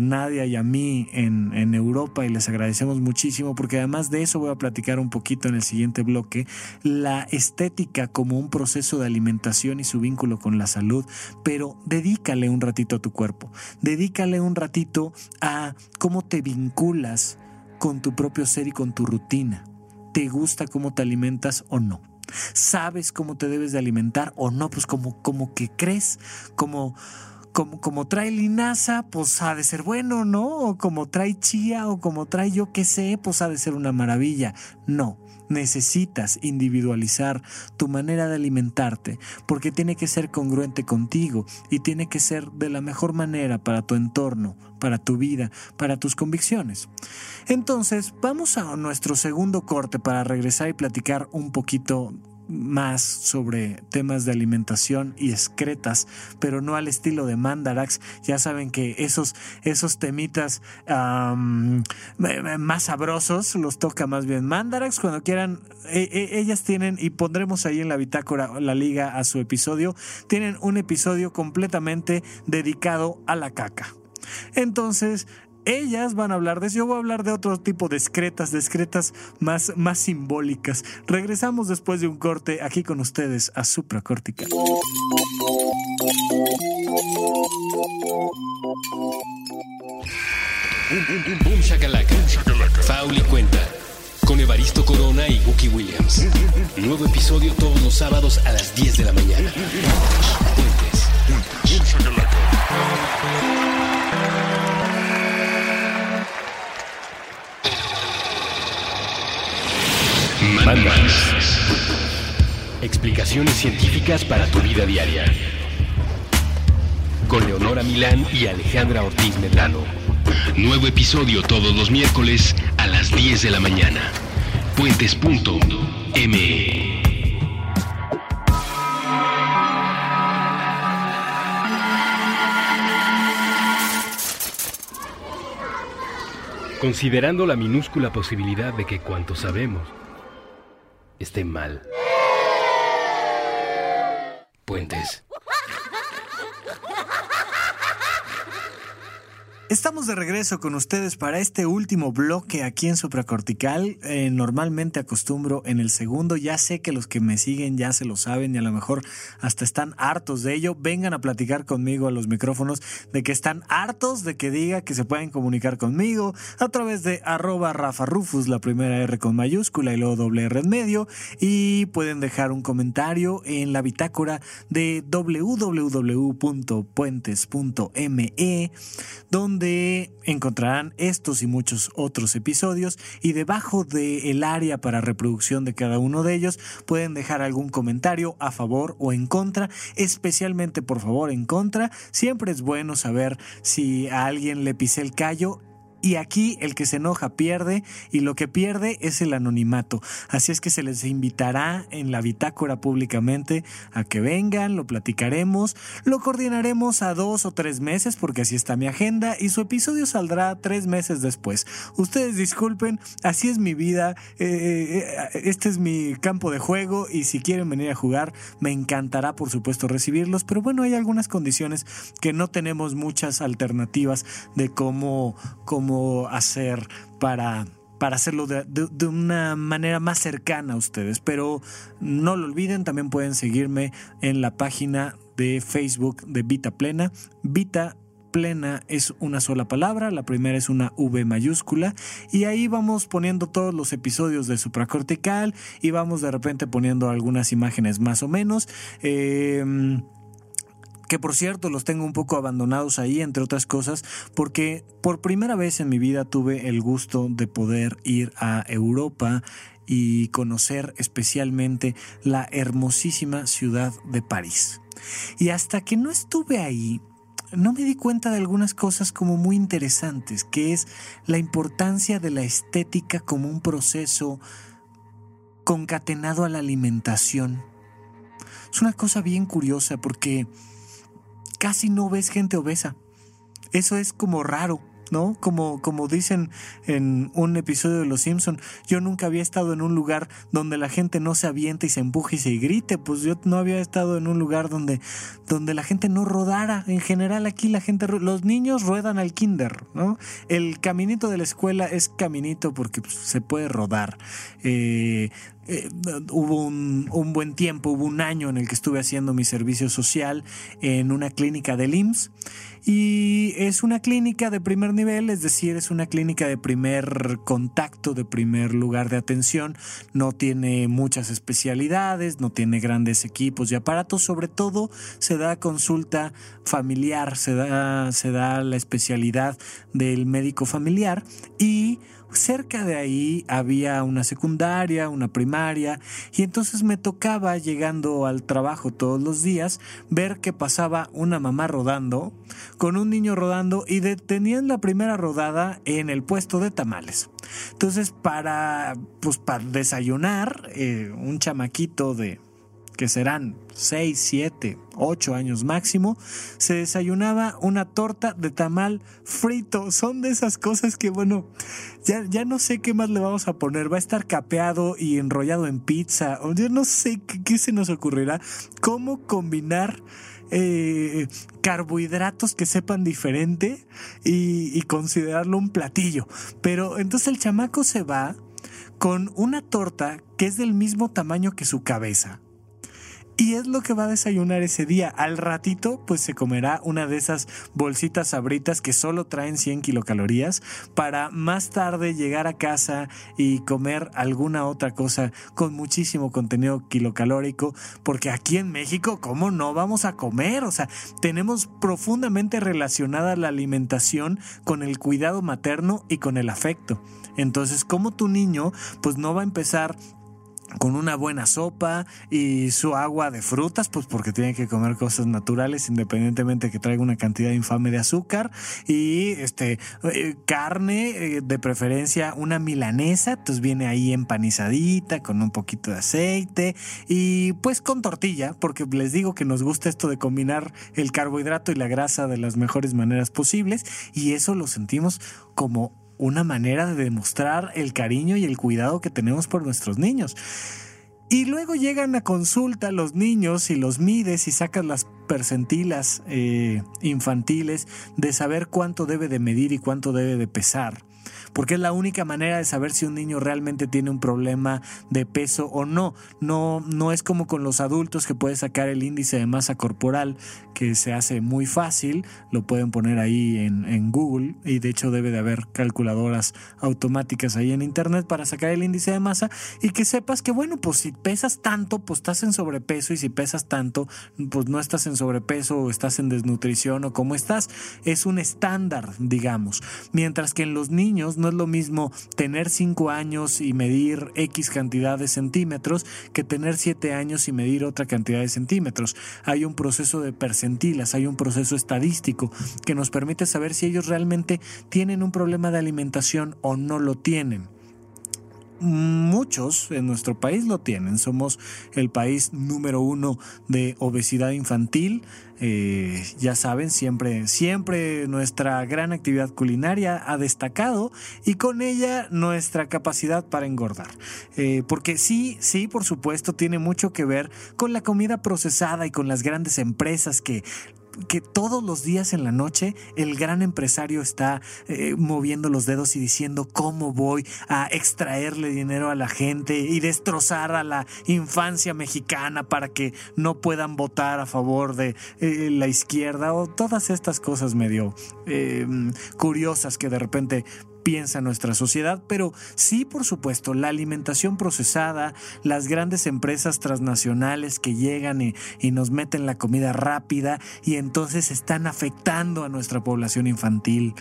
Nadia y a mí en, en Europa y les agradecemos muchísimo porque además de eso voy a platicar un poquito en el siguiente bloque, la estética como un proceso de alimentación y su vínculo con la salud, pero dedícale un ratito a tu cuerpo, dedícale un ratito a cómo te vinculas con tu propio ser y con tu rutina. ¿Te gusta cómo te alimentas o no? ¿Sabes cómo te debes de alimentar o no? Pues como, como que crees, como, como, como trae linaza, pues ha de ser bueno, ¿no? O como trae chía o como trae yo qué sé, pues ha de ser una maravilla. No, necesitas individualizar tu manera de alimentarte porque tiene que ser congruente contigo y tiene que ser de la mejor manera para tu entorno, para tu vida, para tus convicciones. Entonces, vamos a nuestro segundo corte para regresar y platicar un poquito más sobre temas de alimentación y excretas, pero no al estilo de Mandarax. Ya saben que esos, esos temitas más sabrosos los toca más bien Mandarax. Cuando quieran, e, e, ellas tienen, y pondremos ahí en la bitácora la liga a su episodio, tienen un episodio completamente dedicado a la caca. Entonces, ellas van a hablar de eso. Yo voy a hablar de otro tipo de excretas, de excretas más, más simbólicas. Regresamos después de un corte aquí con ustedes a Supracortical. Boom shakalaka. Fauli cuenta. Con Evaristo Corona y Wookie Williams. Nuevo episodio todos los sábados a las 10 de la mañana. Puentes. Boom shakalaka. Explicaciones científicas para tu vida diaria. Con Leonora Milán y Alejandra Ortiz Medrano. Nuevo episodio todos los miércoles a las 10 de la mañana. Puentes.me. Considerando la minúscula posibilidad de que cuanto sabemos esté mal. Puentes. Estamos de regreso con ustedes para este último bloque aquí en Supracortical. Eh, normalmente acostumbro en el segundo. Ya sé que los que me siguen ya se lo saben y a lo mejor hasta están hartos de ello. Vengan a platicar conmigo a los micrófonos de que están hartos de que diga que se pueden comunicar conmigo a través de arroba Rafa la primera R con mayúscula y luego doble R en medio. Y pueden dejar un comentario en la bitácora de www.puentes.me donde donde encontrarán estos y muchos otros episodios y debajo del área para reproducción de cada uno de ellos pueden dejar algún comentario a favor o en contra, especialmente por favor en contra. Siempre es bueno saber si a alguien le pisé el callo y aquí el que se enoja pierde y lo que pierde es el anonimato. Así es que se les invitará en la bitácora públicamente a que vengan, lo platicaremos, lo coordinaremos a dos o tres meses porque así está mi agenda y su episodio saldrá tres meses después. Ustedes disculpen, así es mi vida, eh, eh, este es mi campo de juego y si quieren venir a jugar me encantará por supuesto recibirlos, pero bueno hay algunas condiciones que no tenemos muchas alternativas de cómo, cómo hacer para, para hacerlo de, una manera más cercana a ustedes. Pero no lo olviden, también pueden seguirme en la página de Facebook de Vita Plena. Vita Plena es una sola palabra, la primera es una V mayúscula y ahí vamos poniendo todos los episodios de supracortical y vamos de repente poniendo algunas imágenes más o menos. Eh, que por cierto los tengo un poco abandonados ahí, entre otras cosas, porque por primera vez en mi vida tuve el gusto de poder ir a Europa y conocer especialmente la hermosísima ciudad de París. Y hasta que no estuve ahí, no me di cuenta de algunas cosas como muy interesantes, que es la importancia de la estética como un proceso concatenado a la alimentación. Es una cosa bien curiosa porque casi no ves gente obesa. Eso es como raro. ¿no? Como, como dicen en un episodio de Los Simpson, yo nunca había estado en un lugar donde la gente no se aviente y se empuje y se grite, pues yo no había estado en un lugar donde, donde la gente no rodara. En general aquí la gente, los niños ruedan al kinder, ¿no? El caminito de la escuela es caminito porque pues, se puede rodar. Eh, eh, hubo un, un, buen tiempo, hubo un año en el que estuve haciendo mi servicio social en una clínica del IMSS y es una clínica de primer nivel, es decir, es una clínica de primer contacto, de primer lugar de atención, no tiene muchas especialidades, no tiene grandes equipos y aparatos, sobre todo se da consulta familiar, se da, se da la especialidad del médico familiar y cerca de ahí había una secundaria, una primaria, y entonces me tocaba, llegando al trabajo todos los días, ver que pasaba una mamá rodando, con un niño rodando, y detenían la primera rodada en el puesto de tamales. Entonces, para, pues, para desayunar, eh, un chamaquito de que serán 6, 7, 8 años máximo, se desayunaba una torta de tamal frito. Son de esas cosas que, bueno, ya, ya no sé qué más le vamos a poner. Va a estar capeado y enrollado en pizza. O yo no sé qué, se nos ocurrirá. ¿Cómo combinar eh, carbohidratos que sepan diferente y, y considerarlo un platillo? Pero entonces el chamaco se va con una torta que es del mismo tamaño que su cabeza y es lo que va a desayunar ese día. Al ratito, pues se comerá una de esas bolsitas sabritas que solo traen 100 kilocalorías para más tarde llegar a casa y comer alguna otra cosa con muchísimo contenido kilocalórico. Porque aquí en México, ¿cómo no vamos a comer? O sea, tenemos profundamente relacionada la alimentación con el cuidado materno y con el afecto. Entonces, como tu niño, pues no va a empezar con una buena sopa y su agua de frutas, pues porque tiene que comer cosas naturales independientemente que traiga una cantidad infame de azúcar y este eh, carne eh, de preferencia una milanesa, entonces viene ahí empanizadita con un poquito de aceite y pues con tortilla, porque les digo que nos gusta esto de combinar el carbohidrato y la grasa de las mejores maneras posibles y eso lo sentimos como una manera de demostrar el cariño y el cuidado que tenemos por nuestros niños. Y luego llegan a consulta los niños y los mides y sacas las percentilas eh, infantiles de saber cuánto debe de medir y cuánto debe de pesar porque es la única manera de saber si un niño realmente tiene un problema de peso o no. No, no es como con los adultos que puedes sacar el índice de masa corporal, que se hace muy fácil, lo pueden poner ahí en, en Google y de hecho debe de haber calculadoras automáticas ahí en internet para sacar el índice de masa y que sepas que bueno, pues si pesas tanto, pues estás en sobrepeso y si pesas tanto, pues no estás en sobrepeso o estás en desnutrición o cómo estás. Es un estándar, digamos. Mientras que en los niños no es lo mismo tener 5 años y medir X cantidad de centímetros que tener 7 años y medir otra cantidad de centímetros. Hay un proceso de percentilas, hay un proceso estadístico que nos permite saber si ellos realmente tienen un problema de alimentación o no lo tienen. Muchos en nuestro país lo tienen. Somos el país número uno de obesidad infantil. Eh, ya saben, siempre, siempre nuestra gran actividad culinaria ha destacado y con ella nuestra capacidad para engordar. Eh, porque sí, sí, por supuesto, tiene mucho que ver con la comida procesada y con las grandes empresas que que todos los días en la noche el gran empresario está eh, moviendo los dedos y diciendo cómo voy a extraerle dinero a la gente y destrozar a la infancia mexicana para que no puedan votar a favor de eh, la izquierda o todas estas cosas medio eh, curiosas que de repente piensa nuestra sociedad, pero sí, por supuesto, la alimentación procesada, las grandes empresas transnacionales que llegan y, y, nos meten la comida rápida y entonces están afectando a nuestra población infantil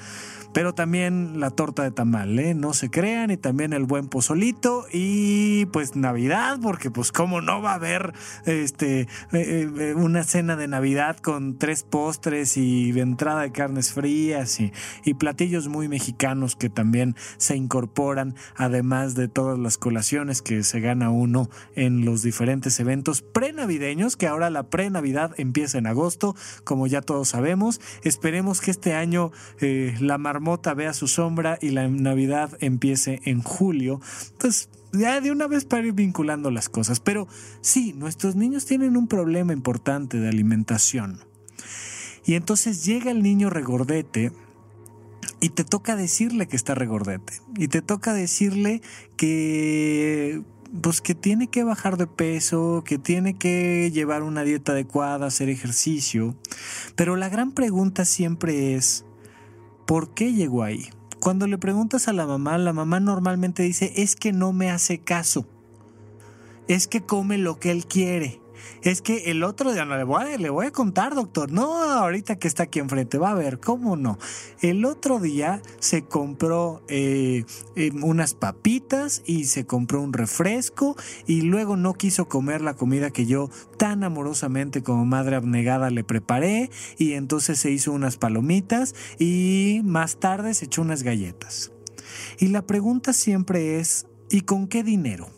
pero también la torta de tamal, ¿eh? no se crean, y también el buen pozolito y pues Navidad, porque pues cómo no va a haber este eh, eh, una cena de Navidad con tres postres y entrada de carnes frías y, platillos muy mexicanos que también se incorporan, además de todas las colaciones que se gana uno en los diferentes eventos prenavideños, que ahora la pre-Navidad empieza en agosto, como ya todos sabemos. Esperemos que este año la mar marmota vea su sombra y la Navidad empiece en julio, pues ya de una vez para ir vinculando las cosas. Pero sí, nuestros niños tienen un problema importante de alimentación. Y entonces llega el niño regordete y te toca decirle que está regordete. Y te toca decirle que pues que tiene que bajar de peso, que tiene que llevar una dieta adecuada, hacer ejercicio. Pero la gran pregunta siempre es, ¿por qué llegó ahí? Cuando le preguntas a la mamá, la mamá normalmente dice, es que no me hace caso. Es que come lo que él quiere. Es que el otro día, no, le voy, a, le voy a contar, doctor. No, ahorita que está aquí enfrente, va a ver, ¿cómo no? El otro día se compró eh, eh, unas papitas y se compró un refresco y luego no quiso comer la comida que yo tan amorosamente como madre abnegada le preparé y entonces se hizo unas palomitas y más tarde se echó unas galletas. Y la pregunta siempre es, ¿y con qué dinero?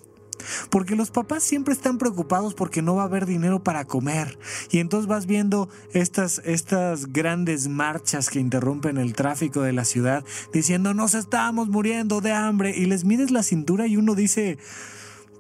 Porque los papás siempre están preocupados porque no va a haber dinero para comer. Y entonces vas viendo estas, estas grandes marchas que interrumpen el tráfico de la ciudad diciendo nos estamos muriendo de hambre. Y les mides la cintura y uno dice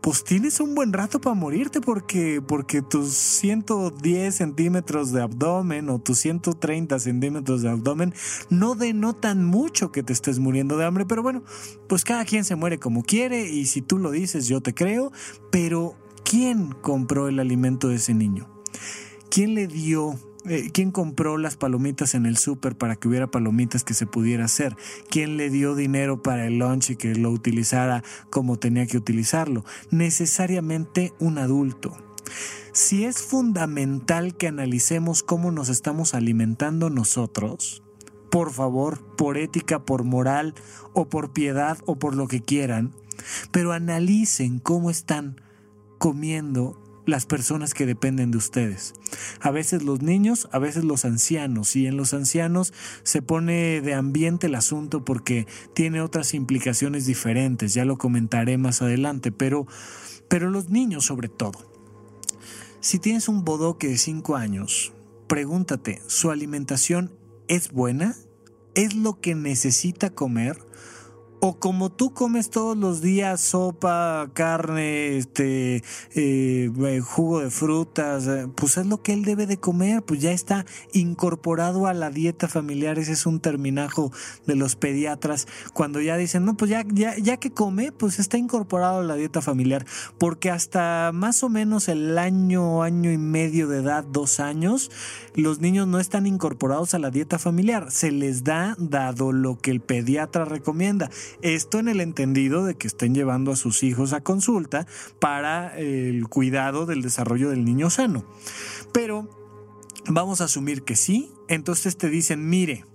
pues tienes un buen rato para morirte porque, porque tus 110 centímetros de abdomen o tus 130 centímetros de abdomen no denotan mucho que te estés muriendo de hambre, pero bueno, pues cada quien se muere como quiere y si tú lo dices yo te creo, pero ¿quién compró el alimento de ese niño? ¿Quién le dio eh, ¿Quién compró las palomitas en el súper para que hubiera palomitas que se pudiera hacer? ¿Quién le dio dinero para el lunch y que lo utilizara como tenía que utilizarlo? Necesariamente un adulto. Si es fundamental que analicemos cómo nos estamos alimentando nosotros, por favor, por ética, por moral o por piedad o por lo que quieran, pero analicen cómo están comiendo las personas que dependen de ustedes. A veces los niños, a veces los ancianos. Y en los ancianos se pone de ambiente el asunto porque tiene otras implicaciones diferentes. Ya lo comentaré más adelante. Pero, pero los niños sobre todo. Si tienes un bodoque de 5 años, pregúntate, ¿su alimentación es buena? ¿Es lo que necesita comer? O como tú comes todos los días sopa, carne, este, eh, eh, jugo de frutas, eh, pues es lo que él debe de comer, pues ya está incorporado a la dieta familiar, ese es un terminajo de los pediatras, cuando ya dicen, no, pues ya, ya, ya que come, pues está incorporado a la dieta familiar, porque hasta más o menos el año, año y medio de edad, dos años, los niños no están incorporados a la dieta familiar, se les da dado lo que el pediatra recomienda esto en el entendido de que estén llevando a sus hijos a consulta para el cuidado del desarrollo del niño sano. Pero vamos a asumir que sí, entonces te dicen, mire,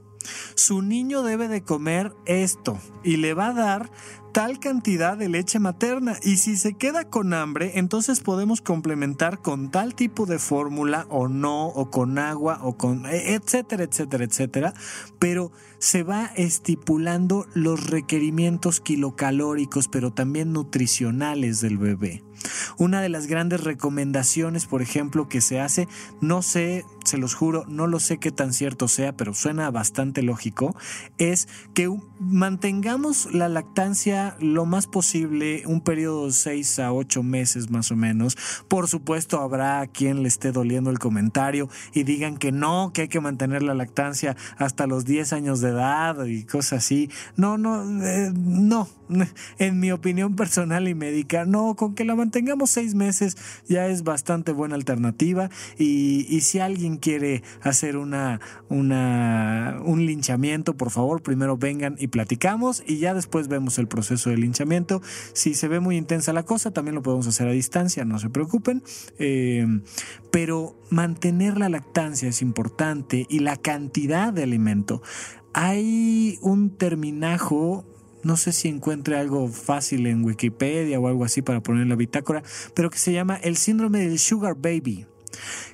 su niño debe de comer esto y le va a dar tal cantidad de leche materna y si se queda con hambre, entonces podemos complementar con tal tipo de fórmula o no, o con agua, o con e, etcétera, etcétera, etcétera, pero se va estipulando los requerimientos kilocalóricos, pero también nutricionales del bebé. Una de las grandes recomendaciones, por ejemplo, que se hace, no sé, se los juro, no lo sé qué tan cierto sea, pero suena bastante lógico, es que mantengamos la lactancia lo más posible, un periodo de 6 a 8 meses más o menos. Por supuesto, habrá quien le esté doliendo el comentario y digan que no, que hay que mantener la lactancia hasta los 10 años de edad y cosas así. No, no, eh, no, en mi opinión personal y médica, no, con que la mantengamos seis meses ya es bastante buena alternativa y, y si alguien quiere hacer una, un linchamiento, por favor, primero vengan y platicamos y ya después vemos el proceso de linchamiento. Si se ve muy intensa la cosa, también lo podemos hacer a distancia, no se preocupen. Eh, pero mantener la lactancia es importante y la cantidad de alimento. Hay un terminajo no sé si encuentre algo fácil en Wikipedia o algo así para poner en la bitácora, pero que se llama el síndrome del sugar baby.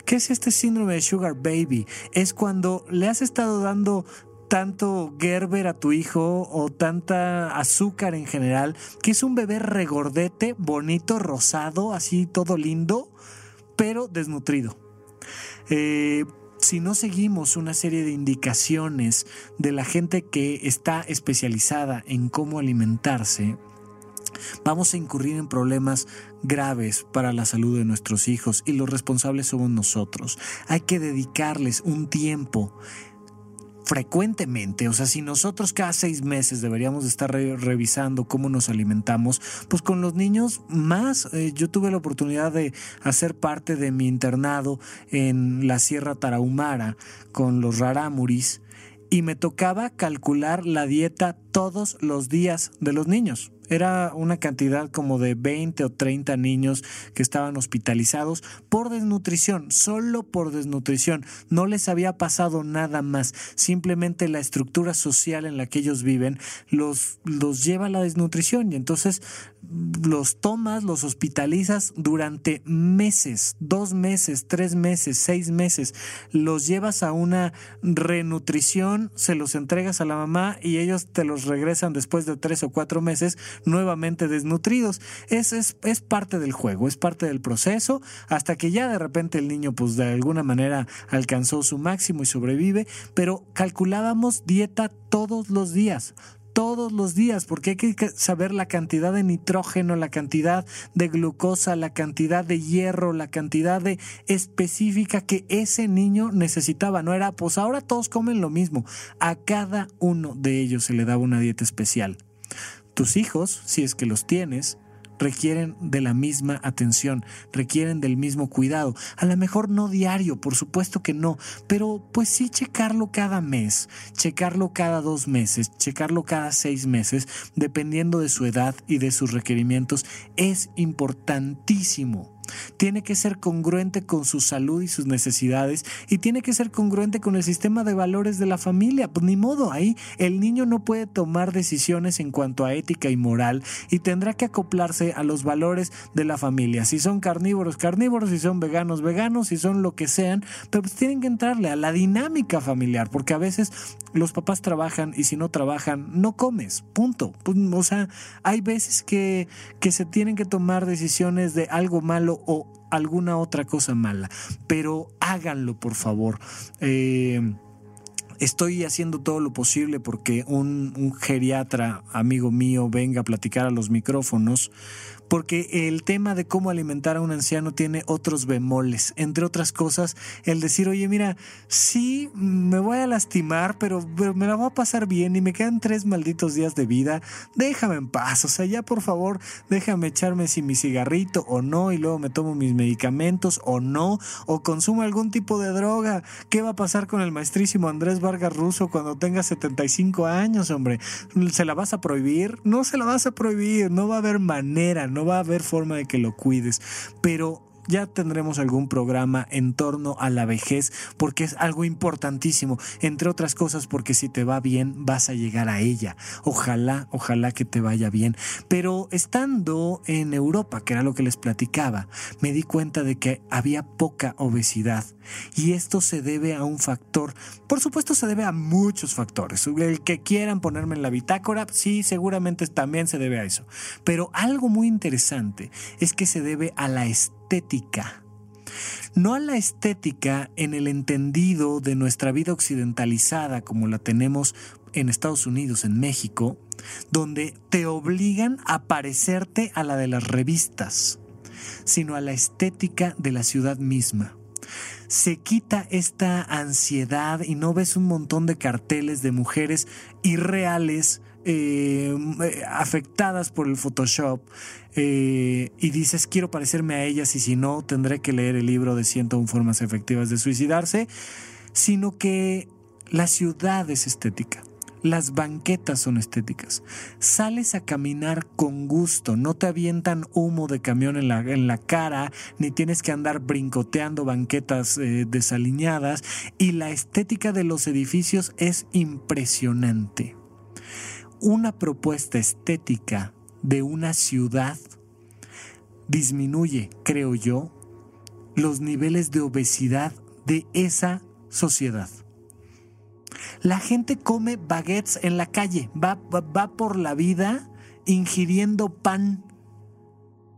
¿Qué es este síndrome de sugar baby? Es cuando le has estado dando tanto Gerber a tu hijo o tanta azúcar en general, que es un bebé regordete, bonito, rosado, así todo lindo, pero desnutrido. Eh, si no seguimos una serie de indicaciones de la gente que está especializada en cómo alimentarse, vamos a incurrir en problemas graves para la salud de nuestros hijos y los responsables somos nosotros. Hay que dedicarles un tiempo frecuentemente. O sea, si nosotros cada seis meses deberíamos estar re revisando cómo nos alimentamos, pues con los niños más. Eh, yo tuve la oportunidad de hacer parte de mi internado en la Sierra Tarahumara con los rarámuris y me tocaba calcular la dieta todos los días de los niños. Era una cantidad como de 20 o 30 niños que estaban hospitalizados por desnutrición, solo por desnutrición. No les había pasado nada más. Simplemente la estructura social en la que ellos viven los, los lleva a la desnutrición y entonces los tomas, los hospitalizas durante meses, dos meses, tres meses, seis meses. Los llevas a una renutrición, se los entregas a la mamá y ellos te los regresan después de tres o cuatro meses nuevamente desnutridos. Es, es, es parte del juego, es parte del proceso, hasta que ya de repente el niño pues de alguna manera alcanzó su máximo y sobrevive, pero calculábamos dieta todos los días, todos los días, porque hay que saber la cantidad de nitrógeno, la cantidad de glucosa, la cantidad de hierro, la cantidad de específica que ese niño necesitaba. No era, pues ahora todos comen lo mismo. A cada uno de ellos se le daba una dieta especial. Tus hijos, si es que los tienes, requieren de la misma atención, requieren del mismo cuidado. A lo mejor no diario, por supuesto que no, pero pues sí checarlo cada mes, checarlo cada dos meses, checarlo cada seis meses, dependiendo de su edad y de sus requerimientos, es importantísimo tiene que ser congruente con su salud y sus necesidades y tiene que ser congruente con el sistema de valores de la familia. Pues ni modo, ahí el niño no puede tomar decisiones en cuanto a ética y moral y tendrá que acoplarse a los valores de la familia. Si son carnívoros, carnívoros, si son veganos, veganos, si son lo que sean, pero pues tienen que entrarle a la dinámica familiar, porque a veces los papás trabajan y si no trabajan, no comes, punto. Pues, o sea, hay veces que, que se tienen que tomar decisiones de algo malo o alguna otra cosa mala. Pero háganlo, por favor. Eh, estoy haciendo todo lo posible porque un, un, geriatra amigo mío venga a platicar a los micrófonos porque el tema de cómo alimentar a un anciano tiene otros bemoles, entre otras cosas, el decir, oye, mira, sí, me voy a lastimar, pero, me la voy a pasar bien y me quedan tres malditos días de vida, déjame en paz, o sea, ya por favor, déjame echarme si mi cigarrito o no, y luego me tomo mis medicamentos o no, o consumo algún tipo de droga, ¿qué va a pasar con el maestrísimo Andrés Vargas Russo cuando tenga 75 años, hombre? ¿Se la vas a prohibir? No se la vas a prohibir, no va a haber manera, no va a haber forma de que lo cuides, pero ya tendremos algún programa en torno a la vejez porque es algo importantísimo, entre otras cosas porque si te va bien vas a llegar a ella. Ojalá, ojalá que te vaya bien. Pero estando en Europa, que era lo que les platicaba, me di cuenta de que había poca obesidad y esto se debe a un factor, por supuesto se debe a muchos factores. El que quieran ponerme en la bitácora, sí, seguramente también se debe a eso. Pero algo muy interesante es que se debe a la estética. No a la estética en el entendido de nuestra vida occidentalizada como la tenemos en Estados Unidos, en México, donde te obligan a parecerte a la de las revistas, sino a la estética de la ciudad misma. Se quita esta ansiedad y no ves un montón de carteles de mujeres irreales eh, afectadas por el Photoshop eh, y dices quiero parecerme a ellas y si no tendré que leer el libro de 101 formas efectivas de suicidarse, sino que la ciudad es estética. Las banquetas son estéticas. Sales a caminar con gusto, no te avientan humo de camión en la, en la cara, ni tienes que andar brincoteando banquetas eh, desaliñadas, y la estética de los edificios es impresionante. Una propuesta estética de una ciudad disminuye, creo yo, los niveles de obesidad de esa sociedad. La gente come baguettes en la calle, va, va, por la vida ingiriendo pan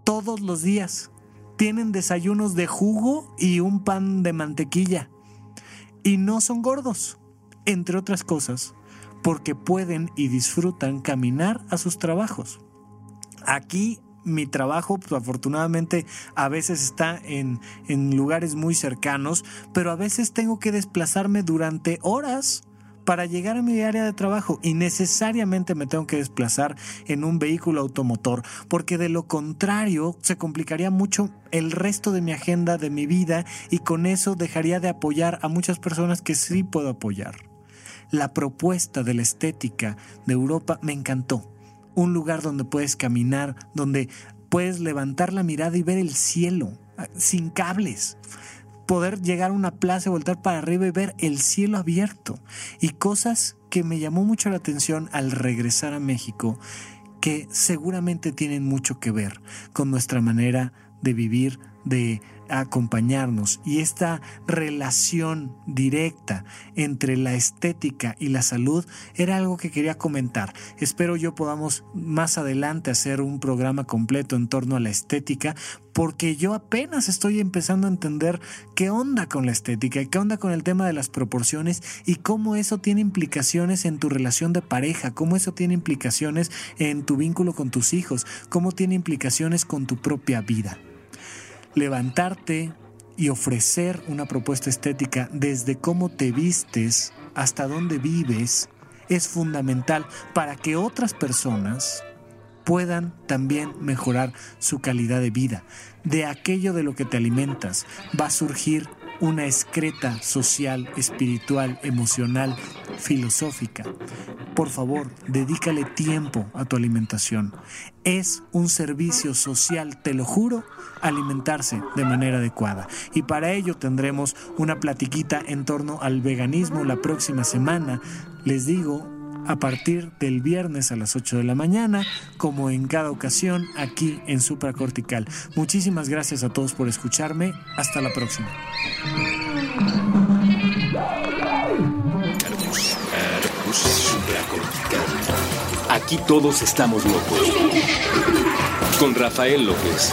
todos los días. Tienen desayunos de jugo y un pan de mantequilla. Y no son gordos, entre otras cosas, porque pueden y disfrutan caminar a sus trabajos. Aquí mi trabajo, pues, afortunadamente, a veces está en, en lugares muy cercanos, pero a veces tengo que desplazarme durante horas para llegar a mi área de trabajo y necesariamente me tengo que desplazar en un vehículo automotor, porque de lo contrario se complicaría mucho el resto de mi agenda, de mi vida, y con eso dejaría de apoyar a muchas personas que sí puedo apoyar. La propuesta de la estética de Europa me encantó. Un lugar donde puedes caminar, donde puedes levantar la mirada y ver el cielo, ah, sin cables poder llegar a una plaza, voltar para arriba y ver el cielo abierto. Y cosas que me llamó mucho la atención al regresar a México, que seguramente tienen mucho que ver con nuestra manera de vivir, de acompañarnos y esta relación directa entre la estética y la salud era algo que quería comentar. Espero yo podamos más adelante hacer un programa completo en torno a la estética porque yo apenas estoy empezando a entender qué onda con la estética qué onda con el tema de las proporciones y cómo eso tiene implicaciones en tu relación de pareja, cómo eso tiene implicaciones en tu vínculo con tus hijos, cómo tiene implicaciones con tu propia vida levantarte y ofrecer una propuesta estética desde cómo te vistes hasta dónde vives es fundamental para que otras personas puedan también mejorar su calidad de vida. De aquello de lo que te alimentas va a surgir una excreta social, espiritual, emocional, filosófica. Por favor, dedícale tiempo a tu alimentación. Es un servicio social, te lo juro, alimentarse de manera adecuada. Y para ello tendremos una platiquita en torno al veganismo la próxima semana. Les digo, a partir del viernes a las 8 de la mañana, como en cada ocasión aquí en Supracortical. Muchísimas gracias a todos por escucharme. Hasta la próxima. Aquí todos estamos locos. Con Rafael López.